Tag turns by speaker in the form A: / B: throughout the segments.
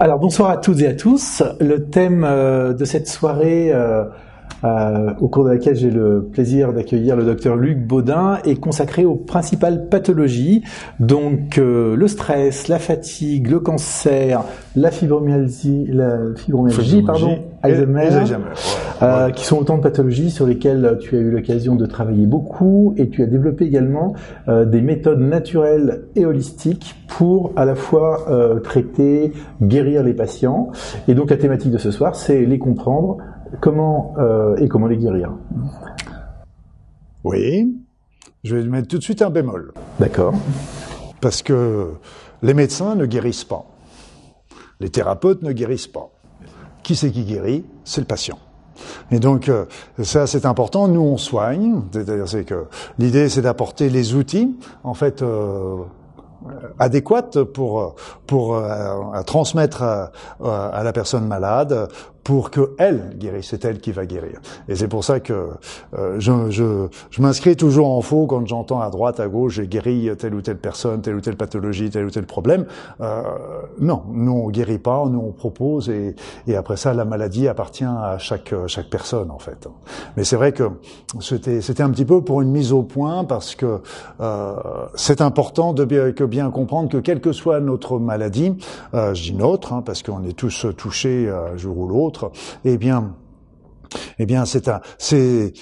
A: Alors bonsoir à toutes et à tous. Le thème euh, de cette soirée euh, euh, au cours de laquelle j'ai le plaisir d'accueillir le docteur Luc Baudin, est consacré aux principales pathologies, donc le stress, la fatigue, le cancer, la fibromyalgie, la fibromyalgie, pardon, Alzheimer, euh, qui sont autant de pathologies sur lesquelles tu as eu l'occasion de travailler beaucoup et tu as développé également euh, des méthodes naturelles et holistiques pour à la fois euh, traiter, guérir les patients. Et donc la thématique de ce soir, c'est les comprendre, comment et comment les guérir.
B: Oui, je vais mettre tout de suite un bémol.
A: D'accord.
B: Parce que les médecins ne guérissent pas. Les thérapeutes ne guérissent pas. Qui c'est qui guérit? C'est le patient. Et donc euh, ça c'est important. Nous on soigne, c'est-à-dire c'est que l'idée c'est d'apporter les outils en fait euh, adéquates pour pour euh, transmettre à, à, la personne malade pour que elle guérisse. C'est elle qui va guérir. Et c'est pour ça que euh, je, je, je m'inscris toujours en faux quand j'entends à droite, à gauche, j'ai guéri telle ou telle personne, telle ou telle pathologie, tel ou tel problème. Euh, non, nous on guérit pas, nous on propose et, et après ça la maladie appartient à chaque chaque personne en fait. Mais c'est vrai que c'était c'était un petit peu pour une mise au point parce que euh, c'est important de bien, que bien comprendre que quelle que soit notre maladie, euh, je dis notre hein, parce qu'on est tous touchés un euh, jour ou l'autre eh bien, eh bien, c'est un, c'est,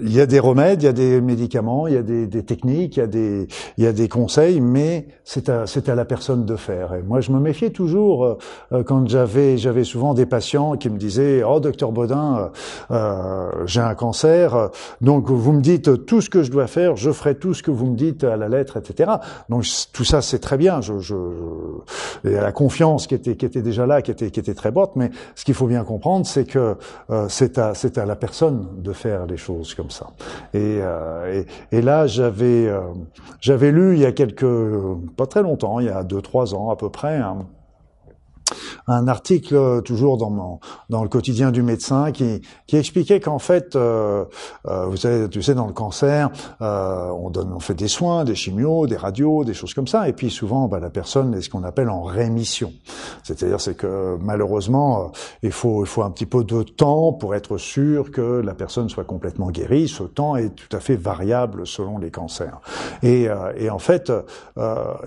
B: il y a des remèdes, il y a des médicaments, il y a des, des techniques, il y a des, il y a des conseils, mais c'est à, c'est à la personne de faire. Et moi, je me méfiais toujours euh, quand j'avais, j'avais souvent des patients qui me disaient, oh, docteur Baudin, euh, euh, j'ai un cancer, donc vous me dites tout ce que je dois faire, je ferai tout ce que vous me dites à la lettre, etc. Donc tout ça, c'est très bien. Je, je, a la confiance qui était, qui était déjà là, qui était, qui était très forte, mais ce qu'il faut bien comprendre, c'est que euh, c'est à c'est à la personne de faire les choses comme ça. Et, euh, et, et, là, j'avais euh, j'avais lu il y a quelques pas très longtemps, il y a deux trois ans à peu près, un article euh, toujours dans mon, dans le quotidien du médecin qui, qui expliquait qu'en fait, euh, euh, vous savez, tu sais, dans le cancer, euh, on donne, on fait des soins, des chimios, des radios, des choses comme ça, et puis souvent, bah, la personne est ce qu'on appelle en rémission. C'est-à-dire, c'est que malheureusement, euh, il faut, il faut un petit peu de temps pour être sûr que la personne soit complètement guérie. Ce temps est tout à fait variable selon les cancers. Et, euh, et en fait,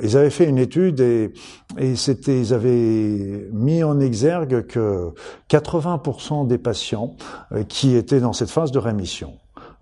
B: ils avaient fait une étude et, et c'était, ils avaient mis en exergue que 80% des patients euh, qui étaient dans cette phase de rémission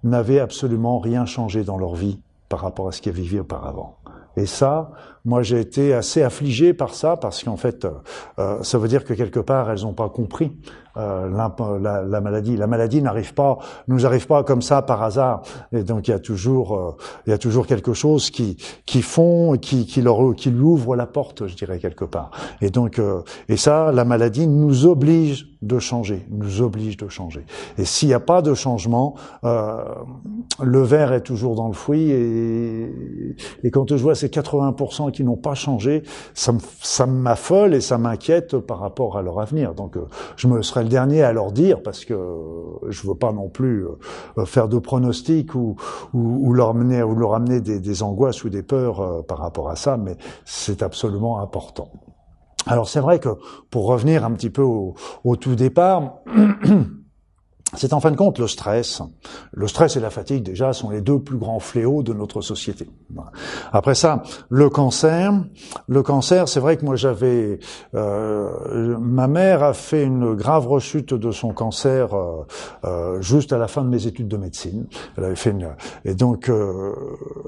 B: n'avaient absolument rien changé dans leur vie par rapport à ce qu'ils vivaient auparavant. Et ça, moi j'ai été assez affligé par ça parce qu'en fait, euh, euh, ça veut dire que quelque part elles n'ont pas compris euh, la, la, maladie. La maladie n'arrive pas, nous arrive pas comme ça par hasard. Et donc il y a toujours, euh, il y a toujours quelque chose qui qui font, qui qui leur qui lui ouvre la porte, je dirais quelque part. Et donc euh, et ça, la maladie nous oblige de changer, nous oblige de changer. Et s'il n'y a pas de changement, le verre est toujours dans le fruit. Et, et quand je vois ces 80% qui n'ont pas changé, ça m'affole et ça m'inquiète par rapport à leur avenir. Donc je me serais le dernier à leur dire parce que je veux pas non plus euh, faire de pronostics ou, ou, leur amener ou leur amener des, des angoisses ou des peurs euh, par rapport à ça, mais c'est absolument important. Alors c'est vrai que pour revenir un petit peu au, au tout départ. C'est en fin de compte le stress. Le stress et la fatigue, déjà, sont les deux plus grands fléaux de notre société. Après ça, le cancer. Le cancer, c'est vrai que moi j'avais... Euh, ma mère a fait une grave rechute de son cancer euh, euh, juste à la fin de mes études de médecine. Elle avait fait une... Et donc euh,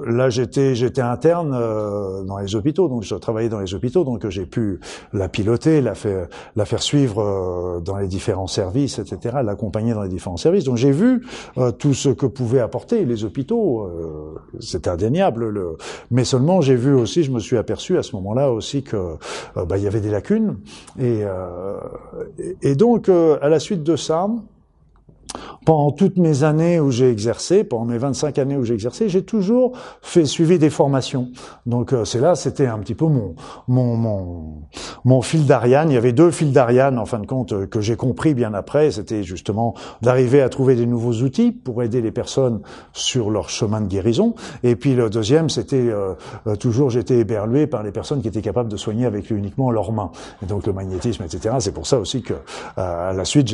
B: là, j'étais interne euh, dans les hôpitaux, donc je travaillais dans les hôpitaux, donc j'ai pu la piloter, la faire, la faire suivre dans les différents services, etc., l'accompagner dans les différents services. Donc j'ai vu euh, tout ce que pouvaient apporter les hôpitaux, euh, c'est indéniable. Le... Mais seulement j'ai vu aussi, je me suis aperçu à ce moment-là aussi que euh, bah, il y avait des lacunes. Et, et donc à la suite de ça, pendant toutes mes années où j'ai exercé, pendant mes 25 années où j'ai exercé, j'ai toujours fait suivi des formations. Donc euh, c'est là, c'était un petit peu mon mon mon, mon fil d'Ariane. Il y avait deux fils d'Ariane en fin de compte euh, que j'ai compris bien après. C'était justement d'arriver à trouver des nouveaux outils pour aider les personnes sur leur chemin de guérison. Et puis le deuxième, c'était euh, toujours j'étais éberlué par les personnes qui étaient capables de soigner avec uniquement leurs mains. Et donc le magnétisme, etc. C'est pour ça aussi que à la suite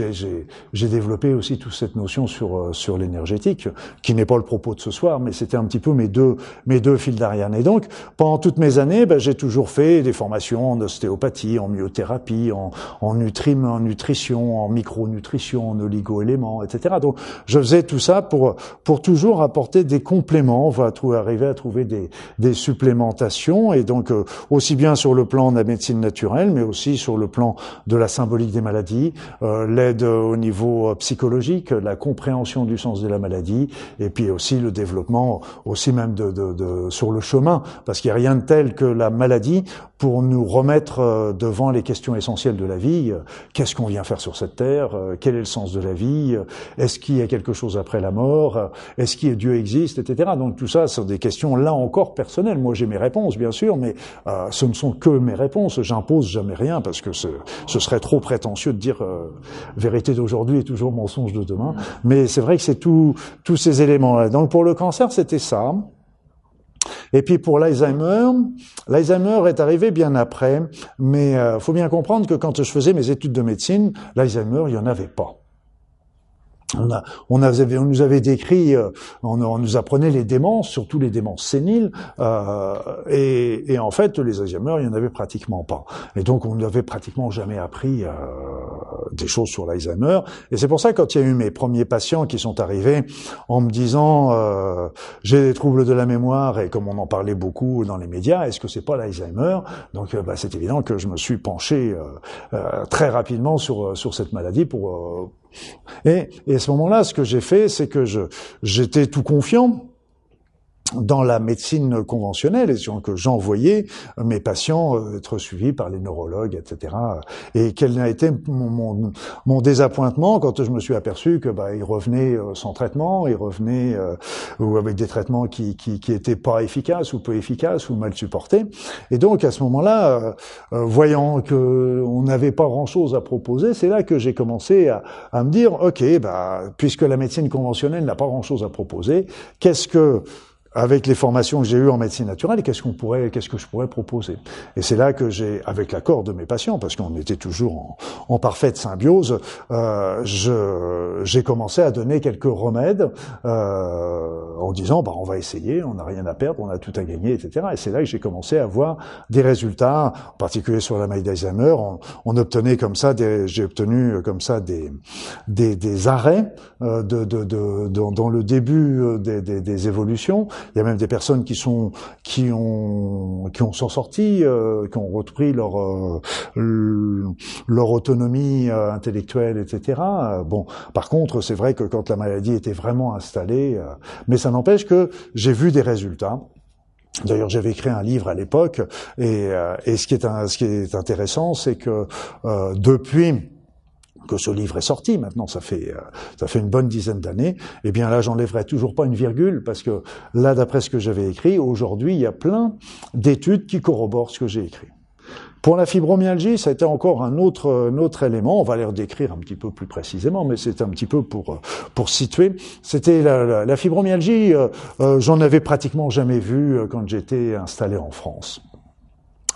B: j'ai développé aussi toute cette notion sur sur l'énergétique, qui n'est pas le propos de ce soir, mais c'était un petit peu mes deux mes deux fils d'Ariane. Et donc pendant toutes mes années, ben, j'ai toujours fait des formations en ostéopathie, en myothérapie, en, en, nutrim, en nutrition, en micronutrition, en oligo-éléments, etc. Donc je faisais tout ça pour pour toujours apporter des compléments, va trouver, arriver à trouver des, des supplémentations, et donc euh, aussi bien sur le plan de la médecine naturelle, mais aussi sur le plan de la symbolique des maladies, euh, l'aide au niveau euh, psychologique, la compréhension du sens de la maladie, et puis aussi le développement aussi même de, de, de sur le chemin, parce qu'il n'y a rien de tel que la maladie pour nous remettre euh, devant les questions essentielles de la vie. Euh, qu'est-ce qu'on vient faire sur cette terre? Euh, Quel est le sens de la vie? Est-ce qu'il y a quelque chose après la mort? Est-ce que Dieu existe, etc. Donc tout ça, sont des questions là encore personnelles. Moi, j'ai mes réponses, bien sûr, mais ce ne sont que mes réponses. J'impose jamais rien parce que ce, ce serait trop prétentieux de dire vérité d'aujourd'hui est toujours mensonge de Mais c'est vrai que c'est tous ces éléments-là. Donc pour le cancer, c'était ça. Et puis pour l'Alzheimer, l'Alzheimer est arrivé bien après, mais euh, faut bien comprendre que quand je faisais mes études de médecine, l'Alzheimer, il n'y en avait pas. On, a, on, on nous avait décrit, euh, on, on, nous apprenait les démences, surtout les démences séniles, euh, et, et, en fait, les Alzheimer, il n'y en avait pratiquement pas. Et donc, on n'avait pratiquement jamais appris euh, des choses sur l'Alzheimer. Et c'est pour ça, quand il y a eu mes premiers patients qui sont arrivés en me disant euh, j'ai des troubles de la mémoire, et comme on en parlait beaucoup dans les médias, est-ce que c'est pas l'Alzheimer? Donc, euh, bah, c'est évident que je me suis penché très rapidement sur sur cette maladie pour et, à ce moment-là, ce que j'ai fait, c'est que je, j'étais tout confiant dans la médecine conventionnelle, et que j'envoyais mes patients euh, être suivis par les neurologues, etc. Et quel a été mon, mon, désappointement quand je me suis aperçu que bah, ils revenaient euh, sans traitement, ils revenaient euh, ou avec des traitements qui, qui, qui étaient pas efficaces ou peu efficaces ou mal supportés. Et donc à ce moment-là, voyant que on n'avait pas grand-chose à proposer, c'est là que j'ai commencé à, à, me dire, ok, bah puisque la médecine conventionnelle n'a pas grand-chose à proposer, qu'est-ce que avec les formations que j'ai eues en médecine naturelle, qu'est-ce qu'on pourrait, qu'est-ce que je pourrais proposer? Et c'est là que j'ai, avec l'accord de mes patients, parce qu'on était toujours en, parfaite symbiose, euh, j'ai commencé à donner quelques remèdes euh, en disant, bah, on va essayer, on n'a rien à perdre, on a tout à gagner, etc. Et c'est là que j'ai commencé à voir des résultats, en particulier sur la maille d'Alzheimer. On, on, obtenait comme ça, j'ai obtenu comme ça des, des, des arrêts euh, de, de, de, dans le début euh, des, des évolutions il y a même des personnes qui sont qui ont qui ont s'en sorti, euh, qui ont repris leur euh, leur autonomie euh, intellectuelle, etc. Bon, par contre, c'est vrai que quand la maladie était vraiment installée, mais ça n'empêche que j'ai vu des résultats. D'ailleurs, j'avais écrit un livre à l'époque, et, et ce qui est un, ce qui est intéressant, c'est que depuis que ce livre est sorti, maintenant ça fait euh, ça fait une bonne dizaine d'années, eh bien là j'enlèverai toujours pas une virgule parce que là d'après ce que j'avais écrit, aujourd'hui il y a plein d'études qui corroborent ce que j'ai écrit. Pour la fibromyalgie, ça a été encore un autre, un autre élément. On va les redécrire un petit peu plus précisément, mais c'est un petit peu pour pour situer. C'était la, la, fibromyalgie. Euh, euh, J'en avais pratiquement jamais vu euh, quand j'étais installé en France.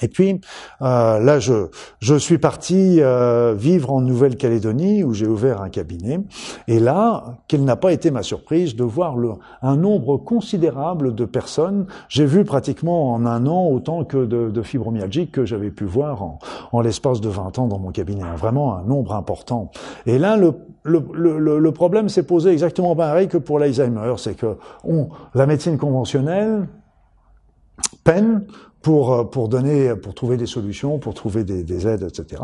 B: Et puis euh, là, je, je suis parti euh, vivre en Nouvelle-Calédonie où j'ai ouvert un cabinet. Et là, quelle n'a pas été ma surprise de voir le, un nombre considérable de personnes. J'ai vu pratiquement en un an autant que de, de fibromyalgie que j'avais pu voir en, en l'espace de 20 ans dans mon cabinet. Vraiment un nombre important. Et là, le, le, le, le problème s'est posé exactement pareil que pour l'Alzheimer. C'est que on, la médecine conventionnelle peine pour euh, pour donner pour trouver des solutions, pour trouver des, des, aides, etc.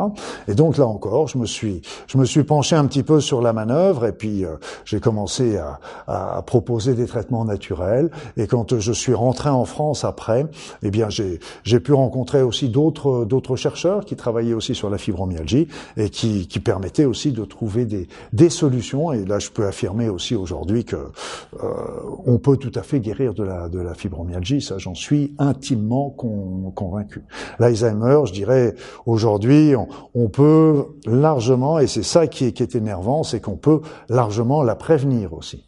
B: Et donc là encore, je me suis je me suis penché un petit peu sur la manœuvre et puis euh, j'ai commencé à, à, proposer des traitements naturels. Et quand je suis rentré en France après, eh bien j'ai j'ai pu rencontrer aussi d'autres d'autres chercheurs qui travaillaient aussi sur la fibromyalgie et qui qui permettaient aussi de trouver des des solutions. Et là, je peux affirmer aussi aujourd'hui que euh, on peut tout à fait guérir de la de la fibromyalgie. Ça, j'en suis intimement L'Alzheimer, je dirais, aujourd'hui, on, peut largement, et c'est ça qui est, est énervant, c'est qu'on peut largement la prévenir aussi.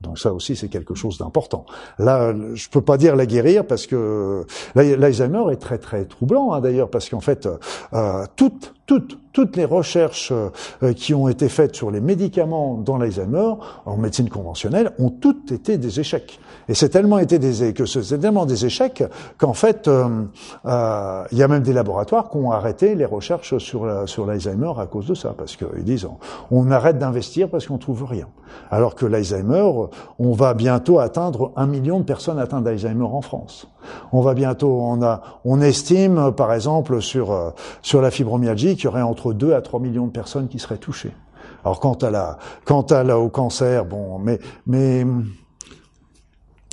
B: Donc ça aussi, c'est quelque chose d'important. Là, je peux pas dire la guérir parce que l'Alzheimer est très très troublant hein, d'ailleurs parce qu'en fait, euh, toutes toutes toutes les recherches euh, qui ont été faites sur les médicaments dans l'Alzheimer en médecine conventionnelle ont toutes été des échecs. Et c'est tellement été des que c'est tellement des échecs qu'en fait, euh, euh, il y a même des laboratoires qui ont arrêté les recherches sur sur l'Alzheimer à cause de ça, parce qu'ils disent on, on arrête d'investir parce qu'on trouve rien. Alors que l'Alzheimer, on va bientôt atteindre un million de personnes atteintes d'Alzheimer en France. On va bientôt, on a, on estime par exemple sur sur la fibromyalgie qu'il y aurait entre 2 à 3 millions de personnes qui seraient touchées. Alors quant à la, quant à la, au cancer, bon, mais, mais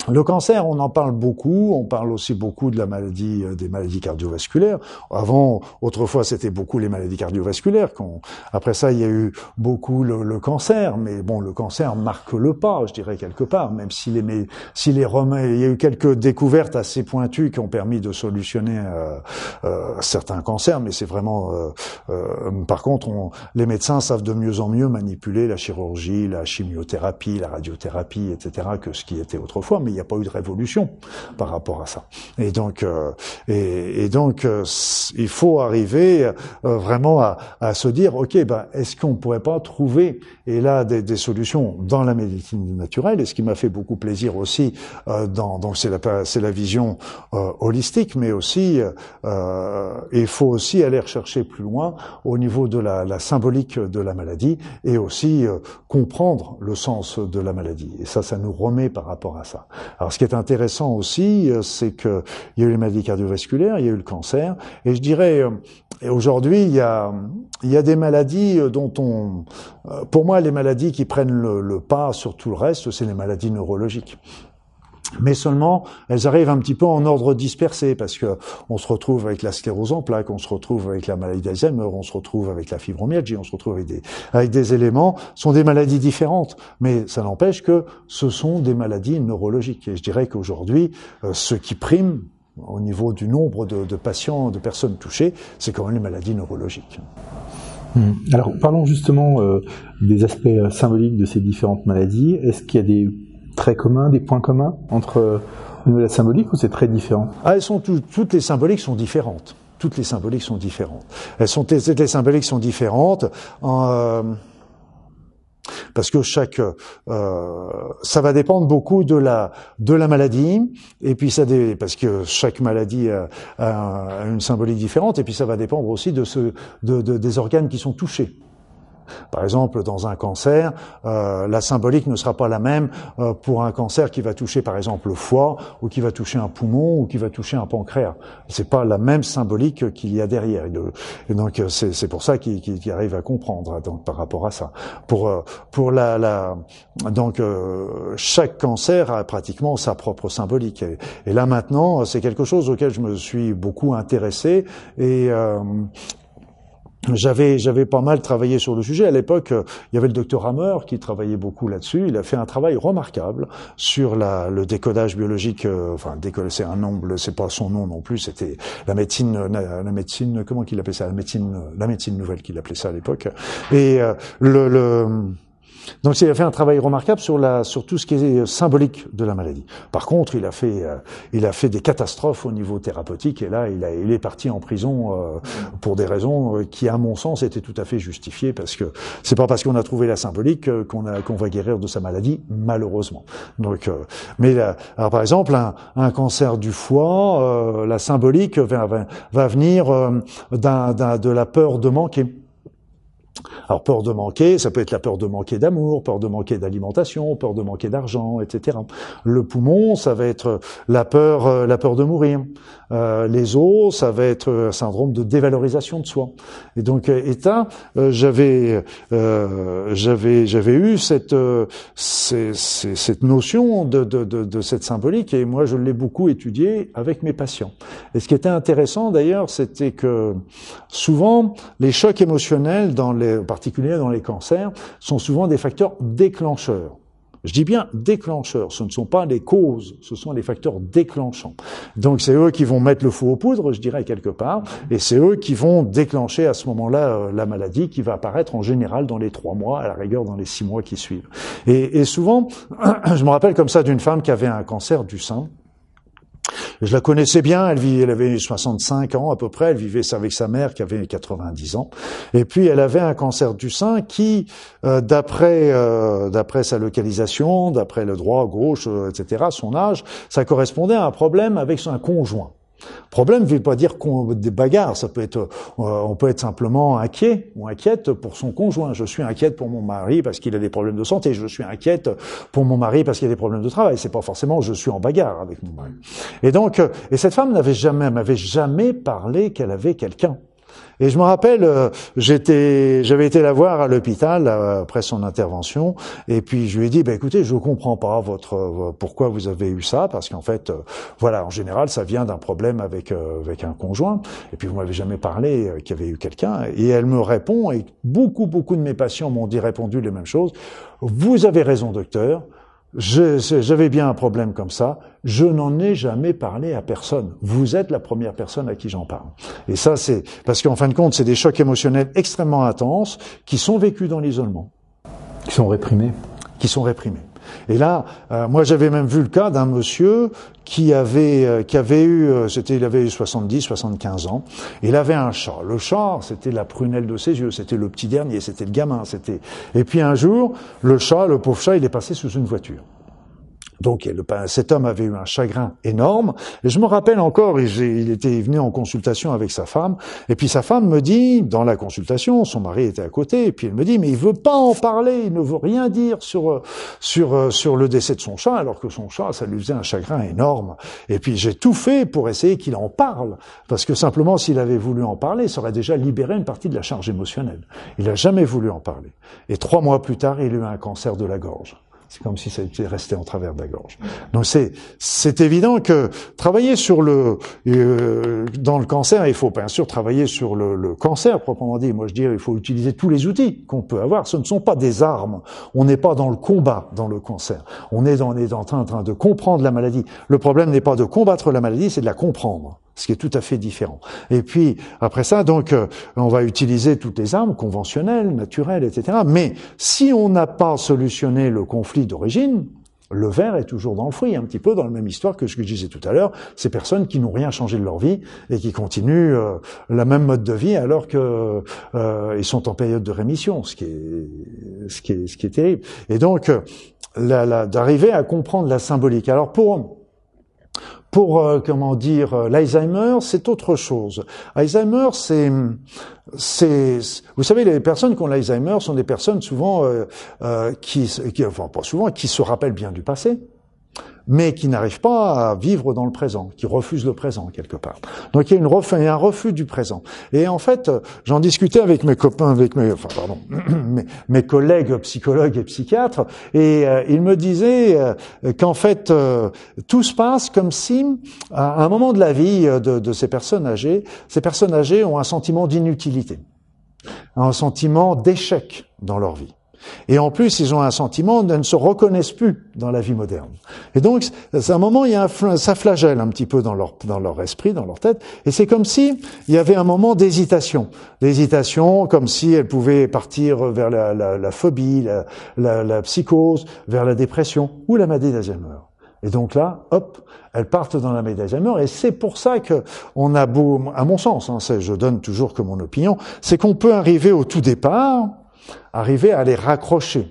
B: le cancer, on en parle beaucoup. On parle aussi beaucoup de la maladie, euh, des maladies cardiovasculaires. Avant, autrefois, c'était beaucoup les maladies cardiovasculaires. Après ça, il y a eu beaucoup le, cancer. Mais bon, le cancer marque le pas, je dirais quelque part. Même si les, si les remèdes, il y a eu quelques découvertes assez pointues qui ont permis de solutionner euh, euh, certains cancers. Mais c'est vraiment, par contre, les médecins savent de mieux en mieux manipuler la chirurgie, la chimiothérapie, la radiothérapie, etc. que ce qui était autrefois mais n'y a pas eu de révolution par rapport à ça. Et donc, euh, et, donc, euh, il faut arriver euh, vraiment à, à, se dire, ok, ben, est-ce qu'on pourrait pas trouver et là des, des, solutions dans la médecine naturelle Et ce qui m'a fait beaucoup plaisir aussi, dans, donc c'est la, c'est la vision holistique, mais aussi il faut aussi aller rechercher plus loin au niveau de la, la symbolique de la maladie et aussi comprendre le sens de la maladie. Et ça, ça nous remet par rapport à ça. Alors ce qui est intéressant aussi, euh, c'est qu'il y a eu les maladies cardiovasculaires, il y a eu le cancer, et je dirais, euh, aujourd'hui, il y a, il y a des maladies euh, dont on... Pour moi, les maladies qui prennent le, le pas sur tout le reste, c'est les maladies neurologiques mais seulement elles arrivent un petit peu en ordre dispersé parce que on se retrouve avec la sclérose en plaques, on se retrouve avec la maladie d'Alzheimer, on se retrouve avec la fibromyalgie, on se retrouve avec des avec des éléments sont des maladies différentes, mais ça n'empêche que ce sont des maladies neurologiques et je dirais qu'aujourd'hui euh, ce qui prime au niveau du nombre de, de patients, de personnes touchées, c'est quand même les maladies neurologiques.
A: Hmm. Alors parlons justement euh, des aspects euh, symboliques de ces différentes maladies. Est-ce qu'il y a des très communs, des points communs entre la symbolique ou c'est très différent?
B: Ah, elles sont toutes les symboliques sont différentes. Toutes les symboliques sont différentes. Elles sont toutes les symboliques sont différentes. Euh, parce que chaque euh, ça va dépendre beaucoup de la de la maladie et puis ça parce que chaque maladie a, a, une symbolique différente et puis ça va dépendre aussi de ce de, de, des organes qui sont touchés par exemple, dans un cancer, euh, la symbolique ne sera pas la même euh, pour un cancer qui va toucher, par exemple, le foie, ou qui va toucher un poumon, ou qui va toucher un pancréas. C'est pas la même symbolique qu'il y a derrière. Et donc, c'est pour ça qu'il arrive à comprendre donc par rapport à ça. Pour euh, pour la, la donc chaque cancer a pratiquement sa propre symbolique. Et, et là maintenant, c'est quelque chose auquel je me suis beaucoup intéressé et j'avais j'avais pas mal travaillé sur le sujet à l'époque. Il y avait le docteur Hammer qui travaillait beaucoup là-dessus. Il a fait un travail remarquable sur la, le décodage biologique. Euh, enfin, décoder, c'est un nom, c'est pas son nom non plus. C'était la médecine, la, médecine, comment qu'il appelait ça, la médecine, la médecine nouvelle qu'il appelait ça à l'époque. Et euh, le, le donc il a fait un travail remarquable sur, la, sur tout ce qui est symbolique de la maladie. Par contre, il a fait, euh, il a fait des catastrophes au niveau thérapeutique et là, il, est parti en prison euh, pour des raisons euh, qui, à mon sens, étaient tout à fait justifiées parce que c'est pas parce qu'on a trouvé la symbolique qu'on va guérir de sa maladie, malheureusement. Donc, mais alors par exemple, un, cancer du foie, la symbolique va, venir de la peur de manquer Alors peur de manquer, ça peut être la peur de manquer d'amour, peur de manquer d'alimentation, peur de manquer d'argent, etc. Le poumon, ça va être la peur, euh, la peur de mourir. Euh, les os, ça va être un syndrome de dévalorisation de soi. Et donc, euh, état, euh, j'avais, j'avais, eu cette, cette notion de, de, de, de, cette symbolique, et moi, je l'ai beaucoup étudié avec mes patients. Et ce qui était intéressant, d'ailleurs, c'était que souvent, les chocs émotionnels, dans les, en particulier dans les cancers, sont souvent des facteurs déclencheurs. Je dis bien déclencheurs, ce ne sont pas les causes, ce sont les facteurs déclenchants. Donc c'est eux qui vont mettre le fou aux poudres, je dirais quelque part, et c'est eux qui vont déclencher à ce moment-là euh, la maladie qui va apparaître en général dans les trois mois, à la rigueur dans les six mois qui suivent. Et, et souvent, je me rappelle comme ça d'une femme qui avait un cancer du sein, je la connaissais bien, elle, vit, elle avait 65 ans à peu près, elle vivait avec sa mère qui avait 90 ans. Et puis elle avait un cancer du sein qui, euh, d'après euh, d'après sa localisation, d'après le droit, gauche, euh, etc., son âge, ça correspondait à un problème avec son conjoint. Problème ne veut pas dire qu'on des bagarres, ça peut être, euh, on peut être simplement inquiet ou inquiète pour son conjoint. Je suis inquiète pour mon mari parce qu'il a des problèmes de santé. Je suis inquiète pour mon mari parce qu'il a des problèmes de travail. C'est pas forcément je suis en bagarre avec mon mari. Et donc, euh, et cette femme n'avait jamais, m'avait jamais parlé qu'elle avait quelqu'un. Et je me rappelle, euh, j'étais, j'avais été la voir à l'hôpital euh, après son intervention, et puis je lui ai dit, bah, écoutez, je comprends pas votre euh, pourquoi vous avez eu ça, parce qu'en fait, voilà, en général, ça vient d'un problème avec avec un conjoint, et puis vous m'avez jamais parlé qu'il y avait eu quelqu'un, et elle me répond, et beaucoup beaucoup de mes patients m'ont dit répondu les mêmes choses. Vous avez raison, docteur j'avais bien un problème comme ça, je n'en ai jamais parlé à personne. Vous êtes la première personne à qui j'en parle. Et ça, c'est parce qu'en fin de compte, c'est des chocs émotionnels extrêmement intenses qui sont vécus dans l'isolement.
A: Qui sont réprimés.
B: Qui sont réprimés. Et là, euh, moi j'avais même vu le cas d'un monsieur qui avait euh, qui avait eu euh, c'était il avait eu 70 75 ans, il avait un chat. Le chat, c'était la prunelle de ses yeux, c'était le petit dernier, c'était le gamin, c'était Et puis un jour, le chat, le pauvre chat, il est passé sous une voiture. Donc cet homme avait eu un chagrin énorme. Et je me rappelle encore, il était venu en consultation avec sa femme, et puis sa femme me dit, dans la consultation, son mari était à côté, et puis elle me dit, mais il veut pas en parler, il ne veut rien dire sur sur sur le décès de son chat, alors que son chat, ça lui faisait un chagrin énorme. Et puis j'ai tout fait pour essayer qu'il en parle, parce que simplement s'il avait voulu en parler, ça aurait déjà libéré une partie de la charge émotionnelle. Il n'a jamais voulu en parler. Et trois mois plus tard, il a eu un cancer de la gorge. C'est comme si ça était resté en travers de la gorge. Donc c'est c'est évident que travailler sur le euh, dans le cancer, il faut bien sûr travailler sur le, le, cancer proprement dit. Moi je dirais il faut utiliser tous les outils qu'on peut avoir. Ce ne sont pas des armes. On n'est pas dans le combat dans le cancer. On est dans, on est en train, en train de comprendre la maladie. Le problème n'est pas de combattre la maladie, c'est de la comprendre ce qui est tout à fait différent. Et puis après ça, donc, euh, on va utiliser toutes les armes conventionnelles, naturelles, etc. Mais si on n'a pas solutionné le conflit d'origine, le verre est toujours dans le fruit, un petit peu dans la même histoire que ce que je disais tout à l'heure, ces personnes qui n'ont rien changé de leur vie et qui continuent euh, la même mode de vie alors que euh, ils sont en période de rémission, ce qui est ce qui est ce qui est terrible. Et donc d'arriver à comprendre la symbolique. Alors pour pour euh, comment dire euh, l'Alzheimer, c'est autre chose. Alzheimer, c'est vous savez les personnes qui ont l'Alzheimer sont des personnes souvent euh, qui, qui enfin pas souvent qui se rappellent bien du passé mais qui n'arrivent pas à vivre dans le présent, qui refusent le présent quelque part. Donc il y a, une refus, un refus du présent. Et en fait, j'en discutais avec mes copains, avec mes, enfin pardon, mes, collègues psychologues et psychiatres, et euh, ils me disaient euh, qu'en fait euh, tout se passe comme si, à un moment de la vie de, de ces personnes âgées, ces personnes âgées ont un sentiment d'inutilité, un sentiment d'échec dans leur vie. Et en plus, ils ont un sentiment de ne se reconnaissent plus dans la vie moderne. Et donc, à un moment, il y a un, ça flagelle un petit peu dans leur, dans leur esprit, dans leur tête. Et c'est comme si il y avait un moment d'hésitation. D'hésitation, comme si elles pouvaient partir vers la, la, la phobie, la, la, psychose, vers la dépression ou la maladie d'Alzheimer. Et donc là, hop, elles partent dans la maladie d'Alzheimer. Et c'est pour ça que on a beau, à mon sens, hein, je donne toujours que mon opinion, c'est qu'on peut arriver au tout départ, arriver à les raccrocher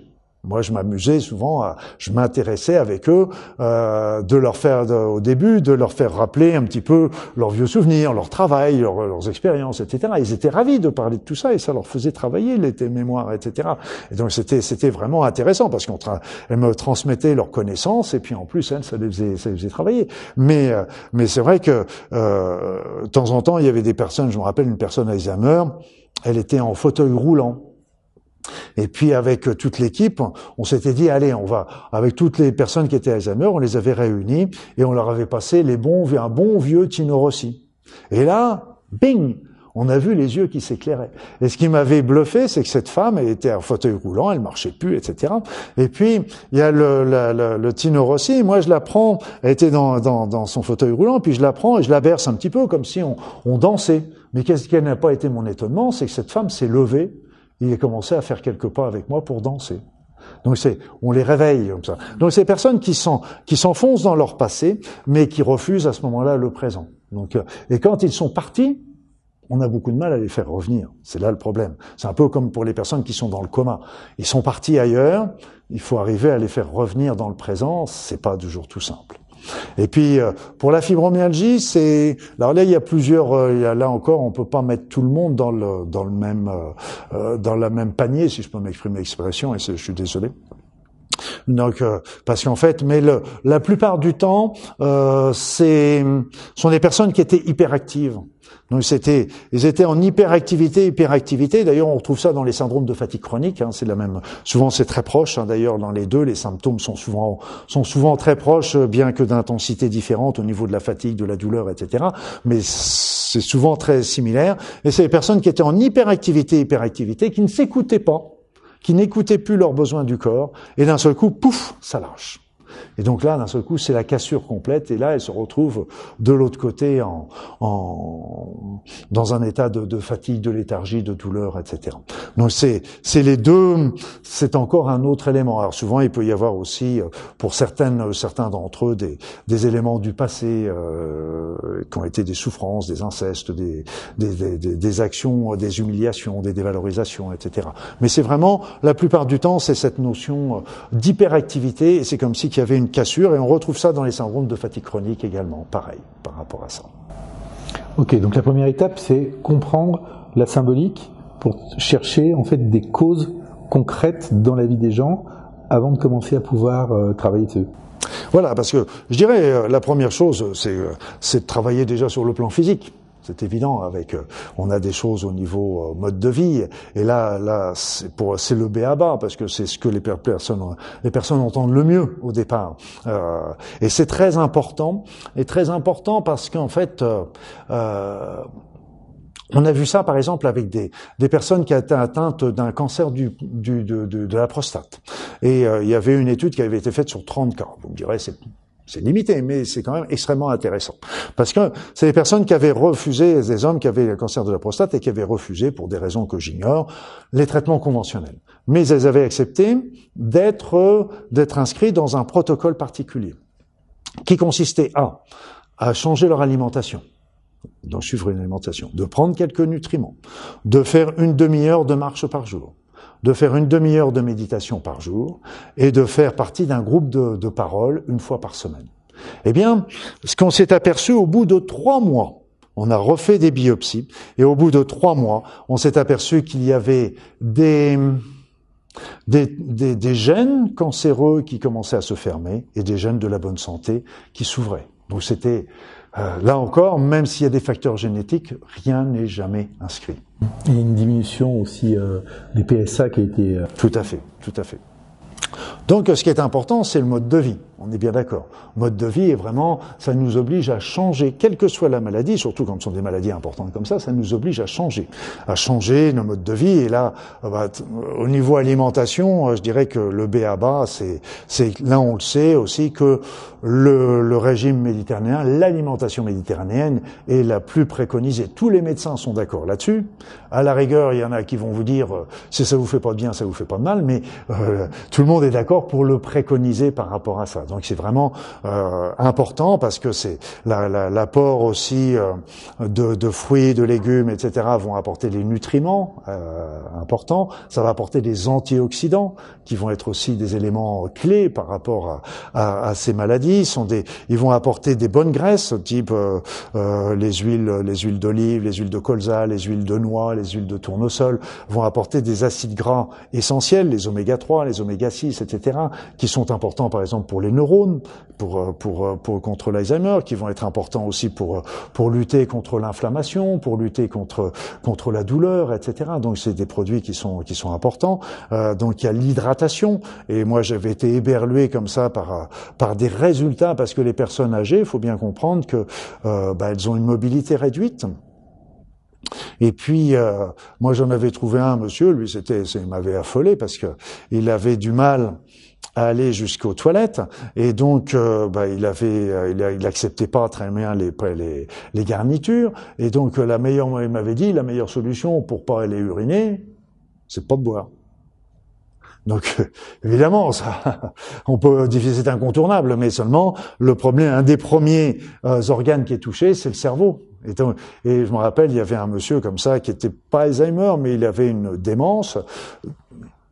B: Moi, je m'amusais souvent, à, je m'intéressais avec eux, euh, de leur faire au début, de leur faire rappeler un petit peu leurs vieux souvenirs, leur travail, leurs expériences, etc. Ils étaient ravis de parler de tout ça et ça leur faisait travailler les mémoires, etc. Et donc c'était c'était vraiment intéressant parce qu'on elles me transmettaient leurs connaissances et puis en plus elles ça les faisait ça les faisait travailler. Mais euh, mais c'est vrai que euh, de temps en temps il y avait des personnes, je me rappelle une personne Alzheimer, elle était en fauteuil roulant. Et puis avec euh, toute l'équipe, on s'était dit allez, on va avec toutes les personnes qui étaient Alzheimer, on les avait réunies et on leur avait passé les bons un bon vieux Tino Rossi. Et là, bing, on a vu les yeux qui s'éclairaient. Et ce qui m'avait bluffé, c'est que cette femme, elle était en fauteuil roulant, elle marchait plus, etc. Et puis, il y a le, le, Tino Rossi, moi je la prends, elle était dans, dans, son fauteuil roulant, puis je la prends et je la berce un petit peu comme si on, on dansait. Mais qu'est-ce qui n'a pas été mon étonnement, c'est que cette femme s'est levée il a commencé à faire quelques pas avec moi pour danser. Donc c'est, on les réveille comme ça. Donc c'est personnes qui qui s'enfoncent dans leur passé, mais qui refusent à ce moment-là le présent. Donc, euh, et quand ils sont partis, on a beaucoup de mal à les faire revenir. C'est là le problème. C'est un peu comme pour les personnes qui sont dans le coma. Ils sont partis ailleurs. Il faut arriver à les faire revenir dans le présent. C'est pas toujours tout simple. Et puis euh, pour la fibromyalgie, c'est alors là il y a plusieurs euh, là encore on peut pas mettre tout le monde dans le dans le même euh, dans la même panier si je peux m'exprimer l'expression et je suis désolé. Donc, parce qu'en fait, mais le, la plupart du temps, euh, c'est sont des personnes qui étaient hyperactives. Donc c'était, ils étaient en hyperactivité, hyperactivité. D'ailleurs, on retrouve ça dans les syndromes de fatigue chronique. Hein, c'est la même. Souvent, c'est très proche. Hein, D'ailleurs, dans les deux, les symptômes sont souvent sont souvent très proches, bien que d'intensité différente au niveau de la fatigue, de la douleur, etc. Mais c'est souvent très similaire. Et c'est les personnes qui étaient en hyperactivité, hyperactivité, qui ne s'écoutaient pas, qui n'écoutaient plus leurs besoins du corps, et d'un seul coup, pouf, ça lâche. Et donc là, d'un seul coup, c'est la cassure complète. Et là, elle se retrouve de l'autre côté en, en, dans un état de, de, fatigue, de léthargie, de douleur, etc. Donc c'est, c'est les deux. C'est encore un autre élément. Alors souvent, il peut y avoir aussi, euh, pour certaines, certains d'entre eux, des, des éléments du passé euh, qui ont été des souffrances, des incestes, des, des, des, des actions, des humiliations, des dévalorisations, etc. Mais c'est vraiment, la plupart du temps, c'est cette notion d'hyperactivité. Et c'est comme si qu'il y avait une cassure, et on retrouve ça dans les syndromes de fatigue chronique également, pareil, par rapport à ça.
A: Ok, donc la première étape, c'est comprendre la symbolique pour chercher en fait des causes concrètes dans la vie des gens avant de commencer à pouvoir euh, travailler dessus.
B: Voilà, parce que je dirais, euh, la première chose, c'est euh, de travailler déjà sur le plan physique. C'est évident. Avec, euh, on a des choses au niveau euh, mode de vie. Et là, là, c'est pour, c'est le B à bas parce que c'est ce que les personnes, les personnes entendent le mieux au départ. Euh, et c'est très important. Et très important parce qu'en fait. Euh, on a vu ça, par exemple, avec des, des personnes qui étaient atteintes d'un cancer du, du, de, de, de, la prostate. Et il y avait une étude qui avait été faite sur 30 cas. Vous me direz, c'est c'est limité, mais c'est quand même extrêmement intéressant. Parce que c'est des personnes qui avaient refusé, des hommes qui avaient le cancer de la prostate et qui avaient refusé, pour des raisons que j'ignore, les traitements conventionnels. Mais elles avaient accepté d'être, d'être inscrits dans un protocole particulier, qui consistait à, à changer leur alimentation, donc suivre une alimentation, de prendre quelques nutriments, de faire une demi-heure de marche par jour, de faire une demi-heure de méditation par jour et de faire partie d'un groupe de, de paroles une fois par semaine. Eh bien, ce qu'on s'est aperçu au bout de trois mois, on a refait des biopsies et au bout de trois mois, on s'est aperçu qu'il y avait des, des, des, gènes cancéreux qui commençaient à se fermer et des gènes de la bonne santé qui s'ouvraient. Donc c'était euh, là encore, même s'il y a des facteurs génétiques, rien n'est jamais inscrit.
A: Il y a une diminution aussi euh, des PSA qui a été... Euh,
B: tout à fait, tout à fait. Donc ce qui est important, c'est le mode de vie. On est bien d'accord. Mode de vie est vraiment, ça nous oblige à changer, quelle que soit la maladie, surtout quand ce sont des maladies importantes comme ça, ça nous oblige à changer, à changer nos modes de vie. Et là, euh, bah, au niveau alimentation, euh, je dirais que le B à bas, c'est, c'est là on le sait aussi que le, le régime méditerranéen, l'alimentation méditerranéenne est la plus préconisée. Tous les médecins sont d'accord là-dessus. À la rigueur, il y en a qui vont vous dire euh, si ça vous fait pas de bien, ça vous fait pas de mal, mais euh, tout le monde est d'accord pour le préconiser par rapport à ça. C'est vraiment euh, important parce que c'est l'apport aussi euh, de, de, fruits, de légumes, etc. vont apporter des nutriments euh, importants. Ça va apporter des antioxydants qui vont être aussi des éléments clés par rapport à, à, à ces maladies. Ils, sont des, ils vont apporter des bonnes graisses, type les huiles, les huiles d'olive, les huiles de colza, les huiles de noix, les huiles de tournesol, vont apporter des acides gras essentiels, les oméga 3, les oméga 6, etc., qui sont importants par exemple pour les neurones, pour, euh, pour, euh, pour contre l'Alzheimer, qui vont être importants aussi pour, euh, pour lutter contre l'inflammation, pour lutter contre, contre la douleur, etc. Donc c'est des produits qui sont, qui sont importants. Euh, donc il y a l'hydratation. Et moi j'avais été éberlué comme ça par, par des résultats parce que les personnes âgées, il faut bien comprendre que bah, elles ont une mobilité réduite. Et puis, euh, moi, j'en avais trouvé un monsieur, lui, c'était, il m'avait affolé parce que il avait du mal à aller jusqu'aux toilettes. Et donc euh, bah, il avait euh, il, acceptait pas très bien les, les, les garnitures. Et donc la meilleure il m'avait dit la meilleure solution pour pas aller uriner c'est pas de boire. Donc évidemment ça on peut c'est incontournable mais seulement le problème un des premiers organes qui est touché c'est le cerveau. Et, et je me rappelle, il y avait un monsieur comme ça qui était pas Alzheimer, mais il avait une démence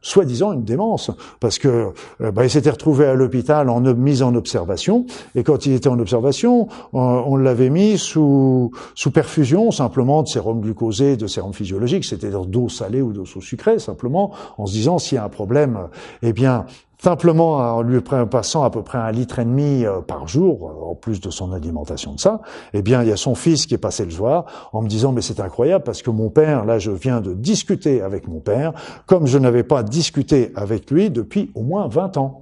B: soi-disant une démence, parce que euh, bah, il s'était retrouvé à l'hôpital en mis en observation, et quand il était en observation, on, l'avait mis sous, sous perfusion simplement de sérum glucosé, de sérum physiologique, c'était d'eau salée ou d'eau sucrée simplement, en se disant s'il y a un problème, eh bien simplement en lui passant à peu près un litre et demi euh, par jour, euh, en plus de son alimentation de ça, eh bien, il y a son fils qui est passé le soir en me disant, mais c'est incroyable parce que mon père, là, je viens de discuter avec mon père, comme je n'avais pas discuté avec lui depuis au moins 20 ans.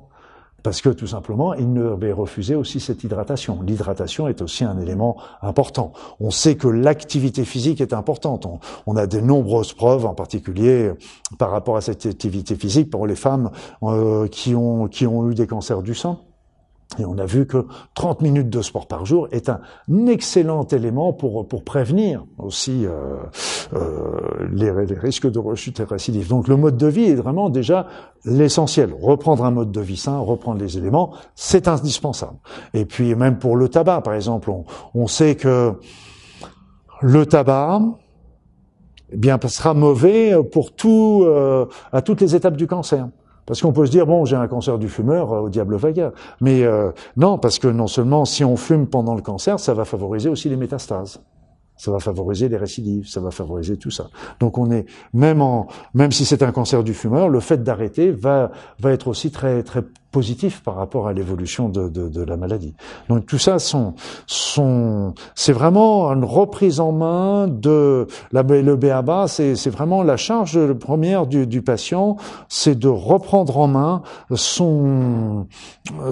B: Parce que tout simplement, il ne avait refusé aussi cette hydratation. L'hydratation est aussi un élément important. On sait que l'activité physique est importante. On, a de nombreuses preuves, en particulier par rapport à cette activité physique pour les femmes euh, qui, ont, qui ont eu des cancers du sein. Et on a vu que 30 minutes de sport par jour est un excellent élément pour, pour prévenir aussi euh, euh, les, risques de rechute et récidive. Donc le mode de vie est vraiment déjà l'essentiel. Reprendre un mode de vie sain, reprendre les éléments, c'est indispensable. Et puis même pour le tabac, par exemple, on, on sait que le tabac, eh bien, sera mauvais pour tout, euh, à toutes les étapes du cancer. Parce qu'on peut se dire bon, j'ai un cancer du fumeur, euh, au diable vague. Mais euh, non, parce que non seulement si on fume pendant le cancer, ça va favoriser aussi les métastases ça va favoriser les récidives, ça va favoriser tout ça. Donc on est même en même si c'est un cancer du fumeur, le fait d'arrêter va va être aussi très très positif par rapport à l'évolution de, de, de, la maladie. Donc tout ça sont sont c'est vraiment une reprise en main de la le BABA, c'est c'est vraiment la charge première du, du patient, c'est de reprendre en main son,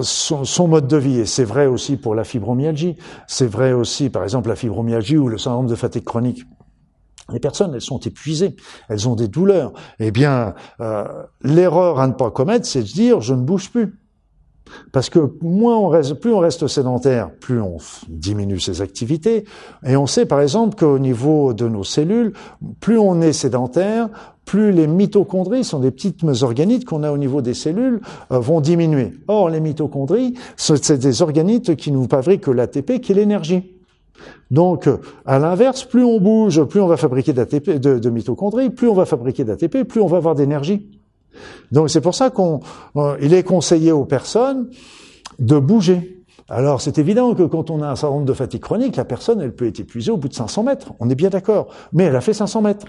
B: son son mode de vie et c'est vrai aussi pour la fibromyalgie, c'est vrai aussi par exemple la fibromyalgie ou le syndrome de fatigue chronique. Les personnes, elles sont épuisées, elles ont des douleurs. Eh bien, euh, l'erreur à ne pas commettre, c'est de dire je ne bouge plus. Parce que moins on reste, plus on reste sédentaire, plus on diminue ses activités. Et on sait par exemple qu'au niveau de nos cellules, plus on est sédentaire, plus les mitochondries sont des petites organites qu'on a au niveau des cellules euh, vont diminuer. Or, les mitochondries, c'est des organites qui nous fabriquent l'ATP, qui est l'énergie. Donc, à l'inverse, plus on bouge, plus on va fabriquer d'ATP, de, mitochondries, plus on va fabriquer d'ATP, plus on va avoir d'énergie. Donc, c'est pour ça qu'on, euh, il est conseillé aux personnes de bouger. Alors, c'est évident que quand on a un syndrome de fatigue chronique, la personne, elle peut être épuisée au bout de 500 mètres. On est bien d'accord. Mais elle a fait 500 mètres.